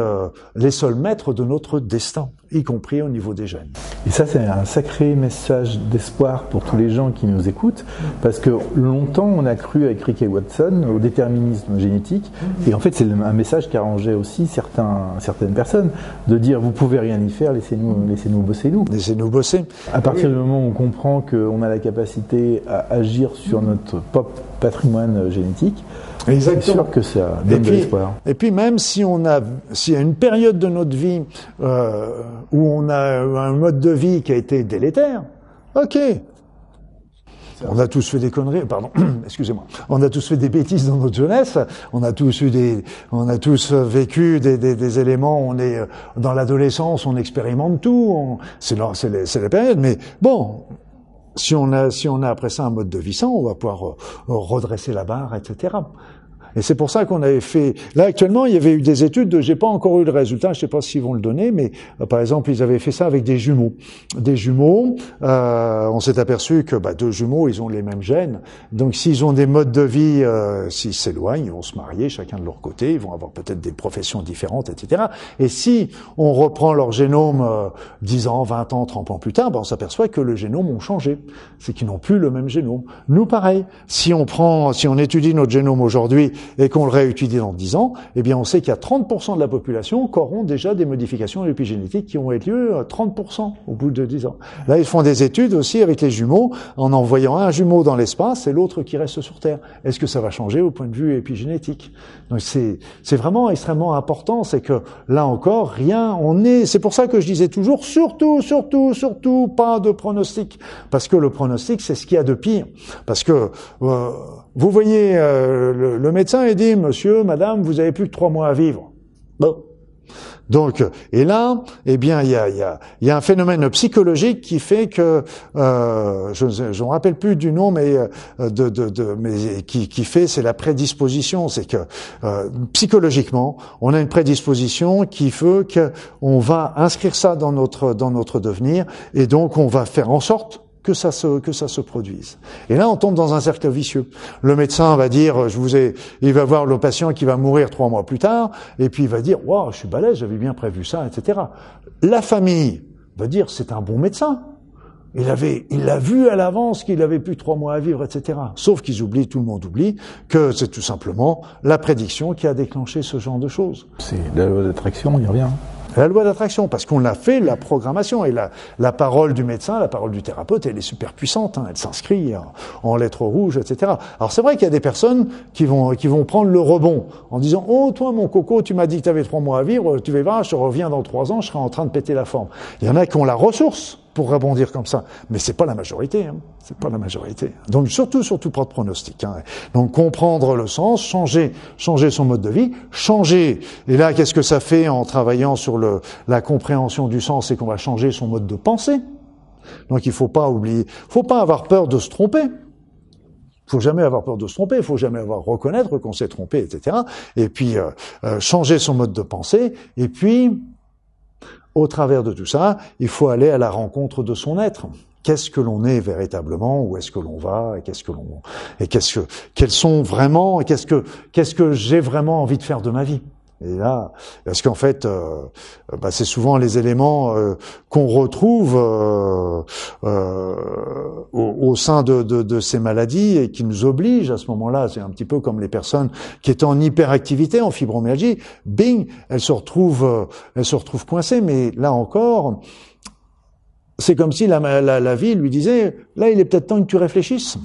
B: les seuls maîtres de notre destin, y compris au niveau des gènes.
A: Et ça, c'est un sacré message d'espoir pour tous les gens qui nous écoutent, parce que longtemps, on a cru avec Rick et Watson au déterminisme génétique, et en fait, c'est un message qui arrangeait aussi certains, certaines personnes, de dire, vous pouvez rien y faire, laissez-nous laissez -nous bosser nous.
B: Laissez-nous bosser.
A: À partir du moment où on comprend qu'on a la capacité à agir sur notre pop patrimoine génétique, c'est sûr que ça donne de l'espoir.
B: Et puis même si on a, s'il y a une période de notre vie euh, où on a un mode de vie qui a été délétère, ok. On a tous fait des conneries, pardon, excusez-moi. On a tous fait des bêtises dans notre jeunesse. On a tous eu des, on a tous vécu des, des, des éléments. On est dans l'adolescence, on expérimente tout. C'est la, c'est la période. Mais bon, si on a, si on a après ça un mode de vie sain, on va pouvoir redresser la barre, etc. Et c'est pour ça qu'on avait fait. Là actuellement, il y avait eu des études. De... J'ai pas encore eu le résultat. Je sais pas s'ils vont le donner, mais euh, par exemple, ils avaient fait ça avec des jumeaux. Des jumeaux. Euh, on s'est aperçu que bah, deux jumeaux, ils ont les mêmes gènes. Donc, s'ils ont des modes de vie, euh, s'ils s'éloignent, ils vont se marier chacun de leur côté. Ils vont avoir peut-être des professions différentes, etc. Et si on reprend leur génome euh, 10 ans, 20 ans, 30 ans plus tard, bah, on s'aperçoit que le génome ont changé. C'est qu'ils n'ont plus le même génome. Nous, pareil. Si on prend, si on étudie notre génome aujourd'hui et qu'on le réétudie dans 10 ans, eh bien on sait qu'il y a 30% de la population qui auront déjà des modifications épigénétiques qui ont eu lieu à 30% au bout de 10 ans. Là, ils font des études aussi avec les jumeaux en envoyant un jumeau dans l'espace et l'autre qui reste sur Terre. Est-ce que ça va changer au point de vue épigénétique? Donc c'est c'est vraiment extrêmement important, c'est que là encore rien, on est c'est pour ça que je disais toujours surtout surtout surtout pas de pronostic parce que le pronostic c'est ce qu'il y a de pire parce que euh, vous voyez, euh, le, le, médecin il dit, monsieur, madame, vous avez plus que trois mois à vivre. Bon. Donc, et là, eh bien, il y a, y, a, y a, un phénomène psychologique qui fait que, euh, je ne me rappelle plus du nom, mais, euh, de, de, de mais qui, qui fait, c'est la prédisposition. C'est que euh, psychologiquement, on a une prédisposition qui fait qu'on va inscrire ça dans notre dans notre devenir, et donc on va faire en sorte que ça se que ça se produise. Et là, on tombe dans un cercle vicieux. Le médecin va dire, je vous ai, il va voir le patient qui va mourir trois mois plus tard, et puis il va dire, waouh, je suis balèze, j'avais bien prévu ça, etc. La famille va dire, c'est un bon médecin. Il avait, il l'a vu à l'avance qu'il avait plus trois mois à vivre, etc. Sauf qu'ils oublient, tout le monde oublie, que c'est tout simplement la prédiction qui a déclenché ce genre de choses.
A: C'est la loi d'attraction, on y revient.
B: La loi d'attraction, parce qu'on a fait la programmation et la, la, parole du médecin, la parole du thérapeute, elle est super puissante, hein, elle s'inscrit en, lettres rouges, etc. Alors c'est vrai qu'il y a des personnes qui vont qui vont prendre le rebond en disant oh toi mon coco, tu m'as dit que tu avais trois mois à vivre, tu verras, je reviens dans trois ans, je serai en train de péter la forme. Il y en a qui ont la ressource pour rebondir comme ça. Mais c'est pas la majorité. Hein. C'est pas la majorité. Donc surtout, surtout pas de pronostic. Hein. Donc comprendre le sens, changer, changer son mode de vie, changer. Et là, qu'est-ce que ça fait en travaillant sur le, la compréhension du sens, c'est qu'on va changer son mode de pensée? Donc il faut pas oublier, faut pas avoir peur de se tromper. faut jamais avoir peur de se tromper, faut jamais avoir reconnaître qu'on s'est trompé, etc. Et puis euh, euh, changer son mode de pensée. Et puis au travers de tout ça, il faut aller à la rencontre de son être. Qu'est-ce que l'on est véritablement Où est-ce que l'on va Et qu'est-ce que l'on et qu'est-ce que quels sont vraiment Qu'est-ce que qu'est-ce que j'ai vraiment envie de faire de ma vie? Et là, parce qu'en fait, euh, bah, c'est souvent les éléments euh, qu'on retrouve euh, au, sein de, ces maladies et qui nous obligent à ce moment-là. C'est un petit peu comme les personnes qui étaient en hyperactivité, en fibromyalgie. Bing, elles se retrouvent, elles se retrouvent coincées. Mais là encore, c'est comme si la, la, la vie lui disait là, il est peut-être temps que tu réfléchisses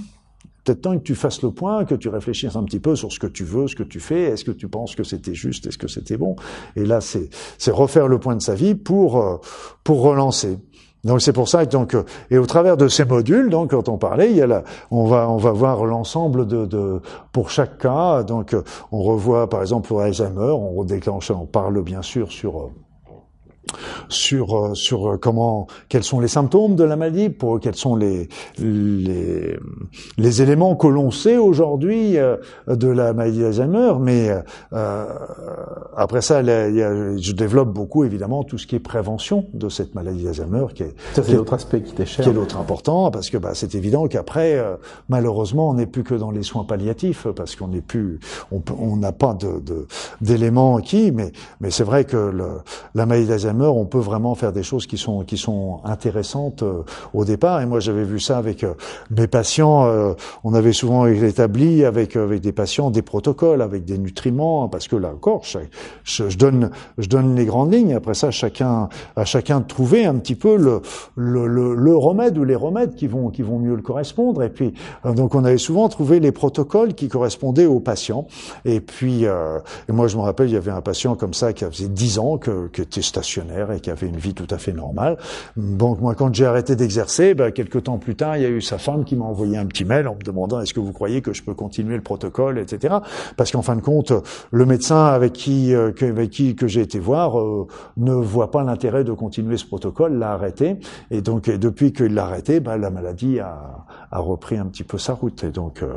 B: peut-être temps que tu fasses le point, que tu réfléchisses un petit peu sur ce que tu veux, ce que tu fais, est-ce que tu penses que c'était juste, est-ce que c'était bon? Et là, c'est refaire le point de sa vie pour euh, pour relancer. Donc c'est pour ça que donc euh, et au travers de ces modules donc quand on parlait il y a la, on va on va voir l'ensemble de, de pour chaque cas donc on revoit par exemple pour Alzheimer on redéclenche on parle bien sûr sur euh, sur euh, sur euh, comment quels sont les symptômes de la maladie, pour quels sont les les, les éléments que l'on sait aujourd'hui euh, de la maladie d'Alzheimer. Mais euh, après ça, il y a, je développe beaucoup évidemment tout ce qui est prévention de cette maladie d'Alzhmer, qui est
A: ça c'est l'autre aspect qui t'est cher,
B: qui est l'autre important parce que bah, c'est évident qu'après malheureusement on n'est plus que dans les soins palliatifs parce qu'on n'est plus on n'a pas de d'éléments qui mais mais c'est vrai que le, la maladie d'Alzheimer on peut vraiment faire des choses qui sont qui sont intéressantes euh, au départ. Et moi, j'avais vu ça avec euh, mes patients. Euh, on avait souvent établi avec avec des patients des protocoles, avec des nutriments, parce que là encore, je, je, donne je donne les grandes lignes. Après ça, chacun à chacun de trouver un petit peu le le, le, le remède ou les remèdes qui vont qui vont mieux le correspondre. Et puis donc on avait souvent trouvé les protocoles qui correspondaient aux patients. Et puis et moi, je me rappelle, il y avait un patient comme ça qui avait 10 ans, que, qui était stationnaire et qui avait une vie tout à fait normale. Donc moi, quand j'ai arrêté d'exercer, ben, quelques temps plus tard, il y a eu sa femme qui m'a envoyé un petit mail en me demandant est-ce que vous croyez que je peux continuer le protocole, etc. Parce qu'en fin de compte, le médecin avec qui, euh, avec qui que j'ai été voir euh, ne voit pas l'intérêt de continuer ce protocole, l'a arrêté. Et donc depuis qu'il l'a arrêté, ben, la maladie a, a, repris un petit peu sa route. Et donc, euh,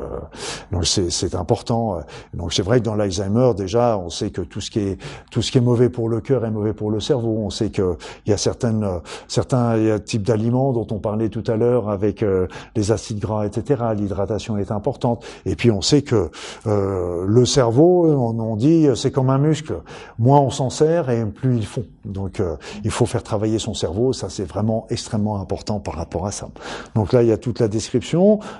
B: donc c'est important. Donc c'est vrai que dans l'Alzheimer, déjà, on sait que tout ce qui est tout ce qui est mauvais pour le cœur est mauvais pour le cerveau. On sait qu'il y a certaines, certains types d'aliments dont on parlait tout à l'heure avec euh, les acides gras, etc. L'hydratation est importante. Et puis on sait que euh, le cerveau, on, on dit, c'est comme un muscle. Moins on s'en sert et plus il fond. Donc euh, il faut faire travailler son cerveau. Ça c'est vraiment extrêmement important par rapport à ça. Donc là il y a toute la description.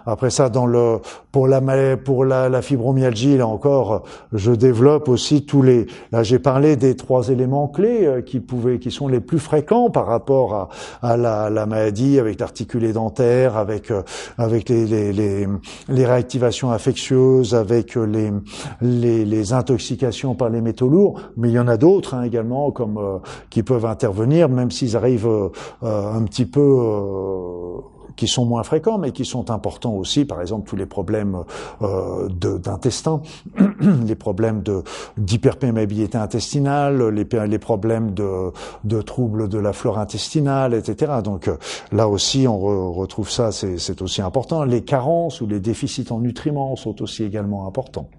B: Après ça, dans le pour la pour la, la fibromyalgie, là encore, je développe aussi tous les. Là j'ai parlé des trois éléments clés euh, qui pouvaient, qui sont les plus fréquents par rapport à, à la, la, maladie, avec l'articulé dentaire, avec euh, avec les, les, les, les, réactivations infectieuses, avec les, les, les intoxications par les métaux lourds. Mais il y en a d'autres hein, également, comme euh, qui peuvent intervenir, même s'ils arrivent un petit peu qui sont moins fréquents, mais qui sont importants aussi. Par exemple, tous les problèmes euh, d'intestin, les problèmes d'hyperperméabilité intestinale, les, les problèmes de, de troubles de la flore intestinale, etc. Donc euh, là aussi, on retrouve ça, c'est aussi important. Les carences ou les déficits en nutriments sont aussi également importants.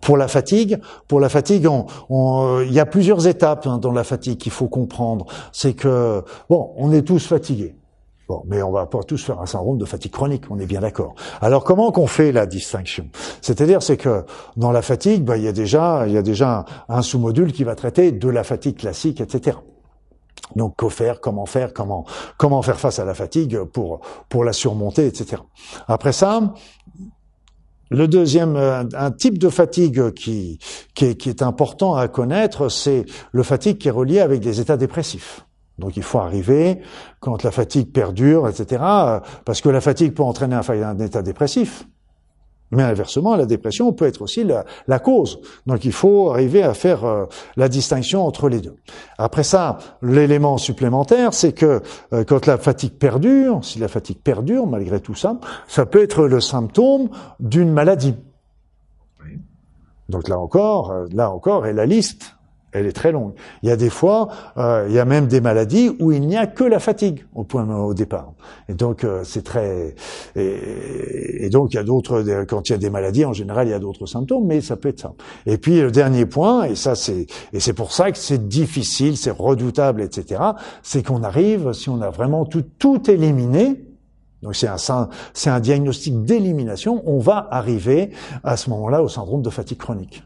B: Pour la fatigue, pour la fatigue, on, il y a plusieurs étapes hein, dans la fatigue qu'il faut comprendre. C'est que bon, on est tous fatigués. Bon, mais on va pas tous faire un syndrome de fatigue chronique, on est bien d'accord. Alors comment qu'on fait la distinction? C'est-à-dire c'est que dans la fatigue, bah, il y a déjà il y a déjà un, sous-module qui va traiter de la fatigue classique, etc. Donc, quoi faire, comment faire, comment faire face à la fatigue pour la surmonter, etc. Après ça, le deuxième, un, type de fatigue qui qui est, qui est important à connaître, c'est le fatigue qui est relié avec des états dépressifs. Donc il faut arriver, quand la fatigue perdure, etc., parce que la fatigue peut entraîner un, état dépressif. Mais inversement, la dépression peut être aussi la, cause. Donc il faut arriver à faire euh, la distinction entre les deux. Après ça, l'élément supplémentaire, c'est que euh, quand la fatigue perdure, si la fatigue perdure malgré tout ça, ça peut être le symptôme d'une maladie. Donc là encore, euh, là encore, et la liste elle est très longue. Il y a des fois, euh, il y a même des maladies où il n'y a que la fatigue au point au départ. Et donc euh, c'est très et, donc il y a d'autres quand il y a des maladies en général il y a d'autres symptômes, mais ça peut être ça. Et puis le dernier point et ça c'est et c'est pour ça que c'est difficile, c'est redoutable, etc. C'est qu'on arrive si on a vraiment tout tout éliminé. Donc c'est un c'est un diagnostic d'élimination. On va arriver à ce moment-là au syndrome de fatigue chronique.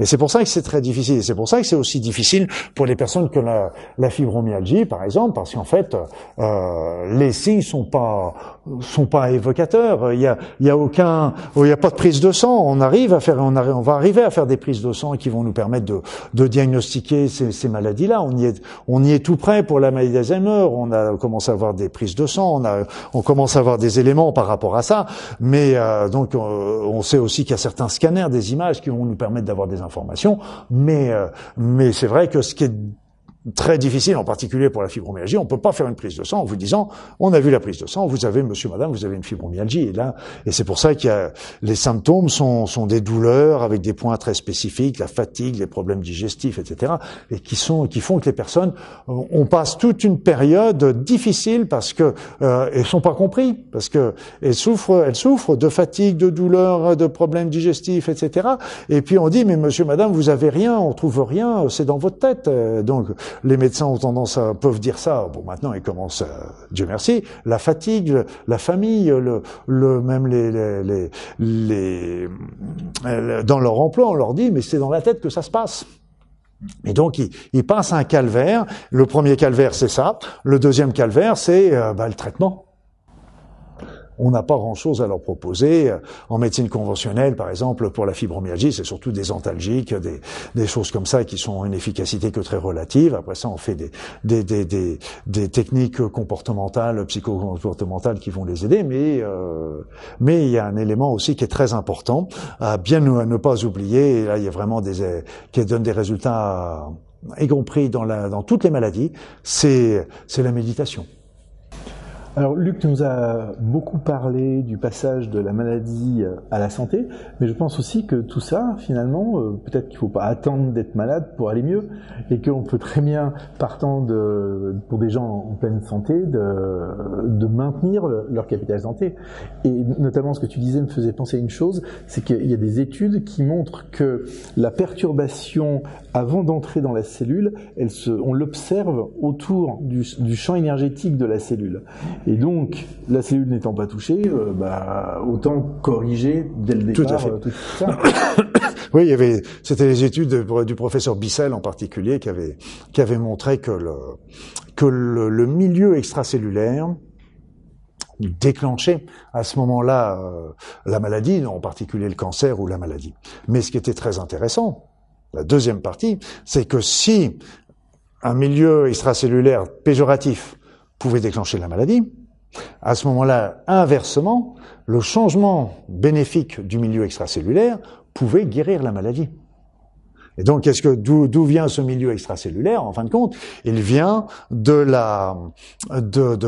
B: Et c'est pour ça que c'est très difficile. C'est pour ça que c'est aussi difficile pour les personnes que la, la fibromyalgie, par exemple, parce qu'en fait, euh, les signes sont pas sont pas évocateurs. Il y a il y a aucun il y a pas de prise de sang. On arrive à faire on, on va arriver à faire des prises de sang qui vont nous permettre de, de diagnostiquer ces, ces maladies-là. On y est on y est tout près pour la maladie d'Alzheimer. On a commencé à avoir des prises de sang. On a on commence à avoir des éléments par rapport à ça. Mais euh, donc euh, on sait aussi qu'il y a certains scanners, des images qui vont nous permettre d'avoir des informations, mais euh, mais c'est vrai que ce qui est très difficile, en particulier pour la fibromyalgie. On ne peut pas faire une prise de sang en vous disant, on a vu la prise de sang, vous avez, monsieur, madame, vous avez une fibromyalgie. Et là, et c'est pour ça qu'il y a, les symptômes sont, sont des douleurs avec des points très spécifiques, la fatigue, les problèmes digestifs, etc. Et qui sont, qui font que les personnes, on passe toute une période difficile parce que, euh, elles sont pas compris, parce que elles souffrent, elles souffrent de fatigue, de douleurs, de problèmes digestifs, etc. Et puis on dit, mais monsieur, madame, vous avez rien, on trouve rien, c'est dans votre tête. Donc, les médecins ont tendance à peuvent dire ça. Bon, maintenant ils commencent, Dieu merci, la fatigue, la famille, le, même les, les, les, les, dans leur emploi, on leur dit mais c'est dans la tête que ça se passe. Et donc, il, il, passe un calvaire. Le premier calvaire, c'est ça. Le deuxième calvaire, c'est euh, bah, le traitement on n'a pas grand-chose à leur proposer. En médecine conventionnelle, par exemple, pour la fibromyalgie, c'est surtout des antalgiques, des, choses comme ça qui sont une efficacité que très relative. Après ça, on fait des, des, des, des, techniques comportementales, psychocomportementales qui vont les aider, mais euh, mais il y a un élément aussi qui est très important à bien ne, ne pas oublier. Et là, il y a vraiment des qui donne des résultats, y compris dans, la, dans toutes les maladies. C'est la méditation.
A: Alors Luc nous a beaucoup parlé du passage de la maladie euh, à la santé, mais je pense aussi que tout ça, finalement, euh, peut-être qu'il ne faut pas attendre d'être malade pour aller mieux, et qu'on peut très bien, partant de, pour des gens en pleine santé, de, de maintenir leur capital santé. Et notamment ce que tu disais me faisait penser à une chose, c'est qu'il y a des études qui montrent que la perturbation avant d'entrer dans la cellule, elle se, on l'observe autour du, du champ énergétique de la cellule. Et donc, la cellule n'étant pas touchée, euh, bah, autant corriger dès le départ tout, à fait. Euh, tout ça.
B: oui, il y avait, c'était les études du professeur Bissell en particulier qui avaient, qui avaient montré que le, que le, le milieu extracellulaire déclenchait à ce moment-là euh, la maladie, en particulier le cancer ou la maladie. Mais ce qui était très intéressant, la deuxième partie, c'est que si un milieu extracellulaire péjoratif pouvait déclencher la maladie. À ce moment-là, inversement, le changement bénéfique du milieu extracellulaire pouvait guérir la maladie. Et donc, qu'est-ce que d'où vient ce milieu extracellulaire En fin de compte, il vient de la de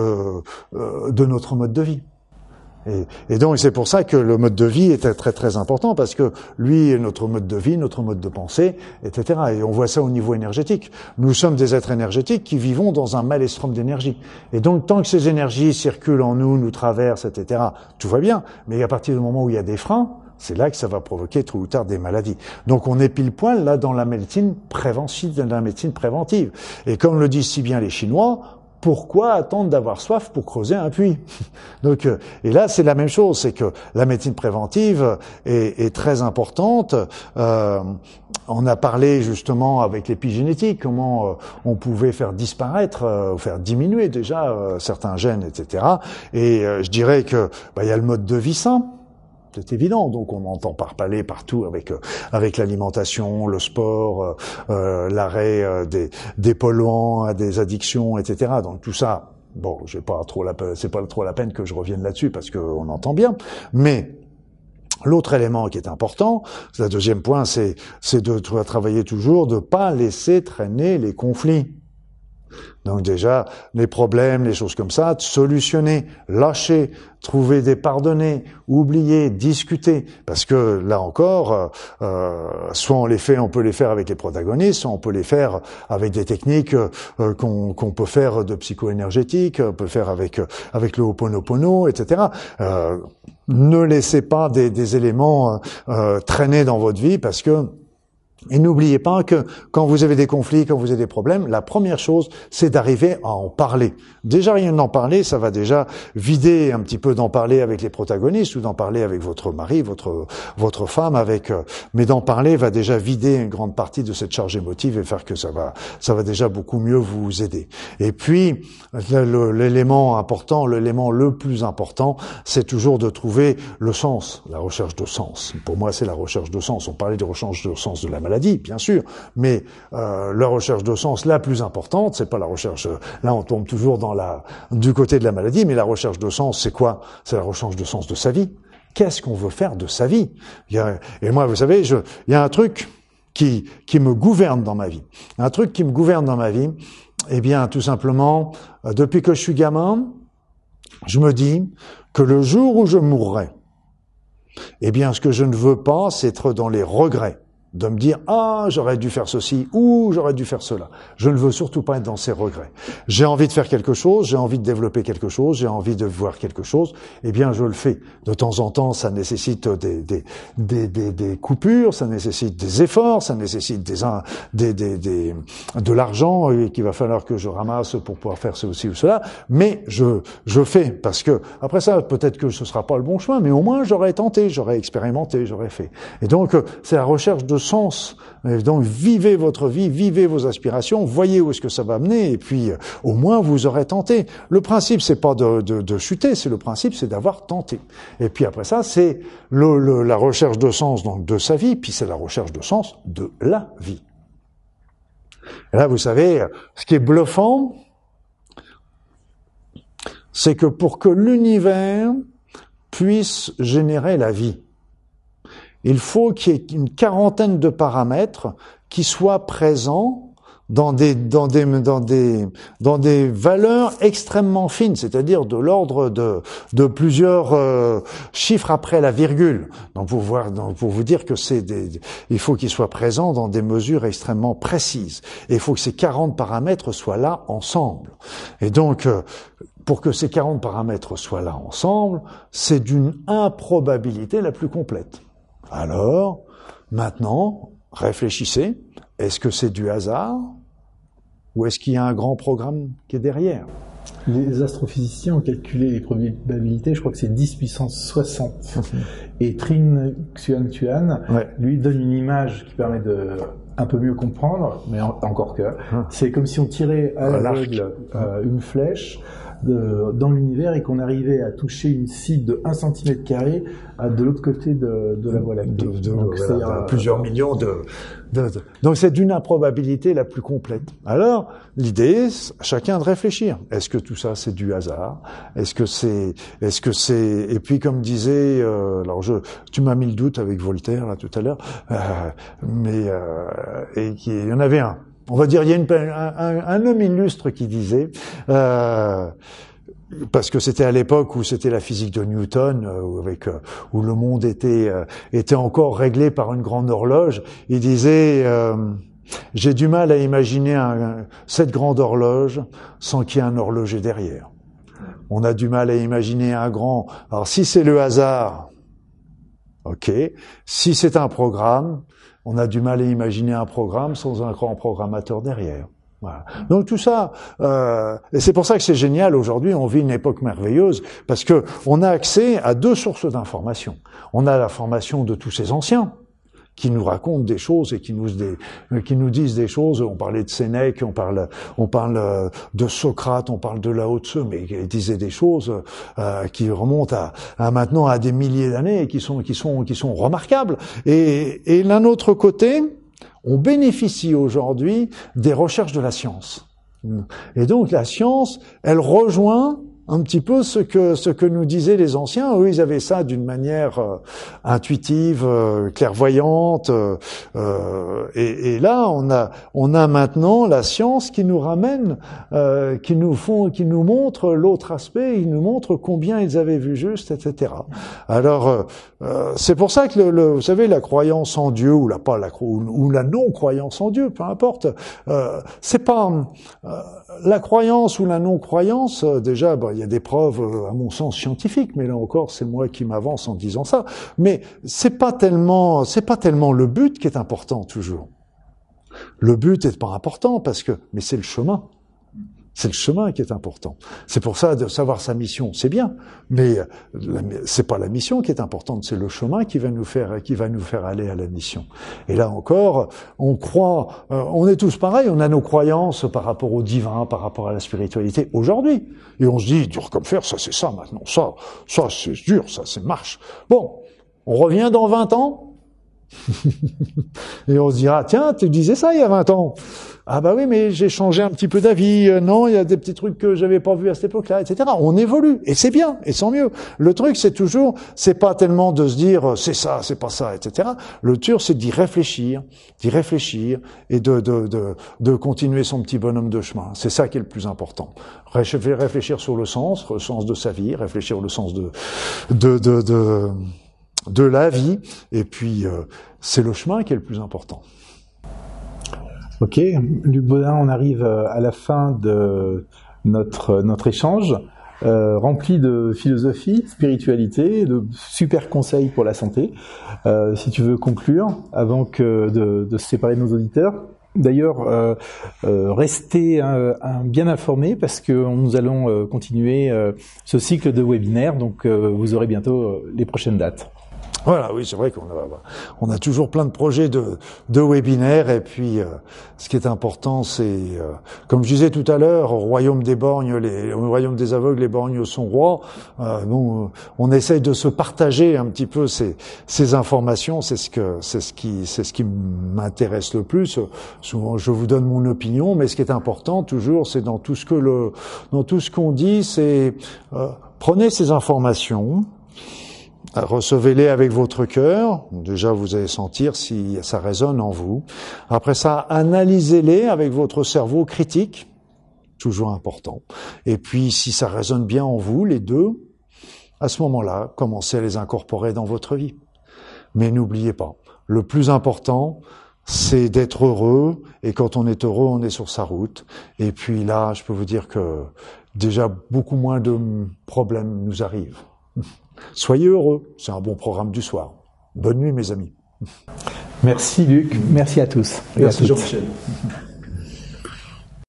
B: euh, de notre mode de vie. Et, et, donc c'est pour ça que le mode de vie est très très important parce que lui est notre mode de vie, notre mode de pensée, etc. Et on voit ça au niveau énergétique. Nous sommes des êtres énergétiques qui vivons dans un maelstrom d'énergie. Et donc tant que ces énergies circulent en nous, nous traversent, etc. Tout va bien. Mais à partir du moment où il y a des freins, c'est là que ça va provoquer tôt ou tard des maladies. Donc on est pile poil là dans la médecine préventive, dans la médecine préventive. Et comme le disent si bien les Chinois, pourquoi attendre d'avoir soif pour creuser un puits Donc, euh, et là, c'est la même chose, c'est que la médecine préventive est, est très importante. Euh, on a parlé justement avec l'épigénétique, comment euh, on pouvait faire disparaître, euh, ou faire diminuer déjà certains gènes, etc. Et je dirais que bah, il y a le mode de vie sain. C'est évident, donc on entend parler partout avec euh, avec l'alimentation, le sport, euh, euh l'arrêt des, des polluants, des addictions, etc. Donc tout ça, bon, j'ai pas trop la, c'est pas trop la peine que je revienne là-dessus parce qu'on entend bien, mais L'autre élément qui est important, le deuxième point, c'est c'est de travailler toujours de pas laisser traîner les conflits. Donc déjà, les problèmes, les choses comme ça, solutionner, lâcher, trouver des pardonnés, oublier, discuter. Parce que là encore, euh, euh, soit on les fait, on peut les faire avec les protagonistes, soit on peut les faire avec des techniques euh, qu'on peut faire de psycho-énergétique, on peut faire avec avec le Ho'oponopono, etc. ne laissez pas des, des éléments traîner dans votre vie parce que et n'oubliez pas que quand vous avez des conflits, quand vous avez des problèmes, la première chose, c'est d'arriver à en parler. Déjà, rien d'en parler, ça va déjà vider un petit peu d'en parler avec les protagonistes ou d'en parler avec votre mari, votre votre femme, avec. Euh, mais d'en parler va déjà vider une grande partie de cette charge émotive et faire que ça va ça va déjà beaucoup mieux vous aider. Et puis l'élément important, l'élément le plus important, c'est toujours de trouver le sens, la recherche de sens. Pour moi, c'est la recherche de sens. On parlait de recherche de sens de la maladie, bien sûr, mais euh, la recherche de sens la plus importante, c'est pas la recherche. Là, on tombe toujours dans la du côté de la maladie, mais la recherche de sens, c'est quoi? C'est la recherche de sens de sa vie. Qu'est-ce qu'on veut faire de sa vie? Et moi, vous savez, il y a un truc qui qui me gouverne dans ma vie. Un truc qui me gouverne dans ma vie. Eh bien, tout simplement, euh, depuis que je suis gamin, je me dis que le jour où je mourrai, eh bien, ce que je ne veux pas, c'est être dans les regrets de me dire ah j'aurais dû faire ceci ou j'aurais dû faire cela. Je ne veux surtout pas être dans ces regrets. J'ai envie de faire quelque chose, j'ai envie de développer quelque chose, j'ai envie de voir quelque chose. Eh bien je le fais. De temps en temps, ça nécessite des des des, des, coupures, ça nécessite des efforts, ça nécessite des des des, des de l'argent qu'il va falloir que je ramasse pour pouvoir faire ceci ou cela. Mais je je fais parce que après ça peut-être que ce sera pas le bon chemin, mais au moins j'aurais tenté, j'aurais expérimenté, j'aurais fait. Et donc c'est la recherche de sens. donc vivez votre vie, vivez vos aspirations, voyez où est-ce que ça va mener, et puis au moins vous aurez tenté. Le principe, c'est pas de, chuter, c'est le principe, c'est d'avoir tenté. Et puis après ça, c'est la recherche de sens donc de sa vie, puis c'est la recherche de sens de la vie. Et là, vous savez, ce qui est bluffant, c'est que pour que l'univers puisse générer la vie, il faut qu'il y ait une quarantaine de paramètres qui soient présents dans des, valeurs extrêmement fines, c'est-à-dire de l'ordre de, plusieurs euh, chiffres après la virgule. Donc pour voir, donc pour vous dire que c'est des, il faut qu'ils soient présents dans des mesures extrêmement précises. Et il faut que ces 40 paramètres soient là ensemble. Et donc, euh, pour que ces 40 paramètres soient là ensemble, c'est d'une improbabilité la plus complète. Alors, maintenant, réfléchissez. Est-ce que c'est du hasard ou est-ce qu'il y a un grand programme qui est derrière?
A: Les astrophysiciens ont calculé les probabilités, je crois que c'est 10 puissance 60. Et Trin Xuan Tuan lui donne une image qui permet de un peu mieux comprendre, mais encore que, hum. c'est comme si on tirait à l'aveugle euh, une flèche de, dans l'univers et qu'on arrivait à toucher une cible de 1 cm carré de l'autre côté de, de, la Voie lactée.
B: donc, c'est euh, plusieurs millions de, donc c'est d'une improbabilité la plus complète. Alors l'idée, chacun de réfléchir. Est-ce que tout ça c'est du hasard? Est-ce que c'est, est-ce que c'est Et puis comme disait, euh, alors je, tu m'as mis le doute avec Voltaire là tout à l'heure, euh, mais euh, et il y en avait un on va dire, il y a un, homme illustre qui disait, euh, parce que c'était à l'époque où c'était la physique de Newton, euh, euh, où le monde était, était encore réglé par une grande horloge, il disait, j'ai du mal à imaginer cette grande horloge sans qu'il y ait un horloger derrière. On a du mal à imaginer un grand... Alors si c'est le hasard, ok. Si c'est un programme, on a du mal à imaginer un programme sans un grand programmateur derrière. Voilà. Donc tout ça, euh, et c'est pour ça que c'est génial aujourd'hui. On vit une époque merveilleuse parce que on a accès à deux sources d'information. On a la formation de tous ces anciens, qui nous racontent des choses et qui nous, qui nous disent des choses. On parlait de Sénèque, on parle, on parle euh, de Socrate, on parle de Lao Tzu, mais ils disaient des choses euh, qui remontent à, à, maintenant à des milliers d'années et qui sont, qui sont, qui sont remarquables. Et, et d'un autre côté, on bénéficie aujourd'hui des recherches de la science. Et donc la science, elle rejoint un petit peu ce que ce que nous disaient les anciens. Eux, ils avaient ça d'une manière euh, intuitive, euh, clairvoyante. Euh, et, et, là, on a on a maintenant la science qui nous ramène, qui nous font, qui nous montre l'autre aspect. Ils nous montrent combien ils avaient vu juste, etc. Alors, c'est pour ça que le, le, vous savez, la croyance en Dieu ou la pas la ou la non croyance en Dieu, peu importe. c'est pas la croyance ou la non croyance. Déjà, bah, il y a des preuves, euh, à mon sens, scientifiques, mais là encore, c'est moi qui m'avance en disant ça. Mais c'est pas tellement, c'est pas tellement le but qui est important toujours. Le but est pas important parce que, mais c'est le chemin. C'est le chemin qui est important. C'est pour ça de savoir sa mission, c'est bien, mais c'est pas la mission qui est importante, c'est le chemin qui va nous faire qui va nous faire aller à la mission. Et là encore, on croit, euh, on est tous pareils, on a nos croyances par rapport au divin, par rapport à la spiritualité aujourd'hui, et on se dit dur comme fer, ça c'est ça maintenant, ça, ça c'est dur, ça c'est marche. Bon, on revient dans 20 ans, et on se dira, tiens, tu disais ça il y a 20 ans. Ah bah oui, mais j'ai changé un petit peu d'avis. Euh, non, il y a des petits trucs que j'avais pas vus à cette époque-là, etc. On évolue et c'est bien et sans mieux. Le truc, c'est toujours, c'est pas tellement de se dire c'est ça, c'est pas ça, etc. Le truc, c'est d'y réfléchir, d'y réfléchir et de, de, de, de continuer son petit bonhomme de chemin. C'est ça qui est le plus important. Réfléchir sur le sens, le sens de sa vie, réfléchir le sens de, de, de, de de la vie, et puis euh, c'est le chemin qui est le plus important.
A: Ok, Luc Baudin, on arrive euh, à la fin de notre, notre échange, euh, rempli de philosophie, spiritualité, de super conseils pour la santé. si tu veux conclure, avant que de, de se séparer de nos auditeurs, D'ailleurs, euh, restez bien informés parce que nous allons continuer ce cycle de webinaires, donc vous aurez bientôt les prochaines dates.
B: Voilà, oui, c'est vrai qu'on a, on a toujours plein de projets de, de webinaires et puis euh, ce qui est important, c'est, euh, comme je disais tout à l'heure, au royaume des borgnes, les, au royaume des aveugles, les borgnes sont rois. Euh, nous, on essaye de se partager un petit peu ces, ces informations. C'est ce que, c'est ce qui, c'est ce qui m'intéresse le plus. Souvent, je vous donne mon opinion, mais ce qui est important toujours, c'est dans tout ce que le, dans tout ce qu'on dit, c'est euh, prenez ces informations recevez-les avec votre cœur. Déjà, vous allez sentir si ça résonne en vous. Après ça, analysez-les avec votre cerveau critique, toujours important. Et puis, si ça résonne bien en vous, les deux, à ce moment-là, commencez à les incorporer dans votre vie. Mais n'oubliez pas, le plus important, c'est d'être heureux. Et quand on est heureux, on est sur sa route. Et puis là, je peux vous dire que déjà beaucoup moins de problèmes nous arrivent. Soyez heureux, c'est un bon programme du soir. Bonne nuit mes amis.
A: Merci Luc, merci à tous.
B: Merci Jean-Michel.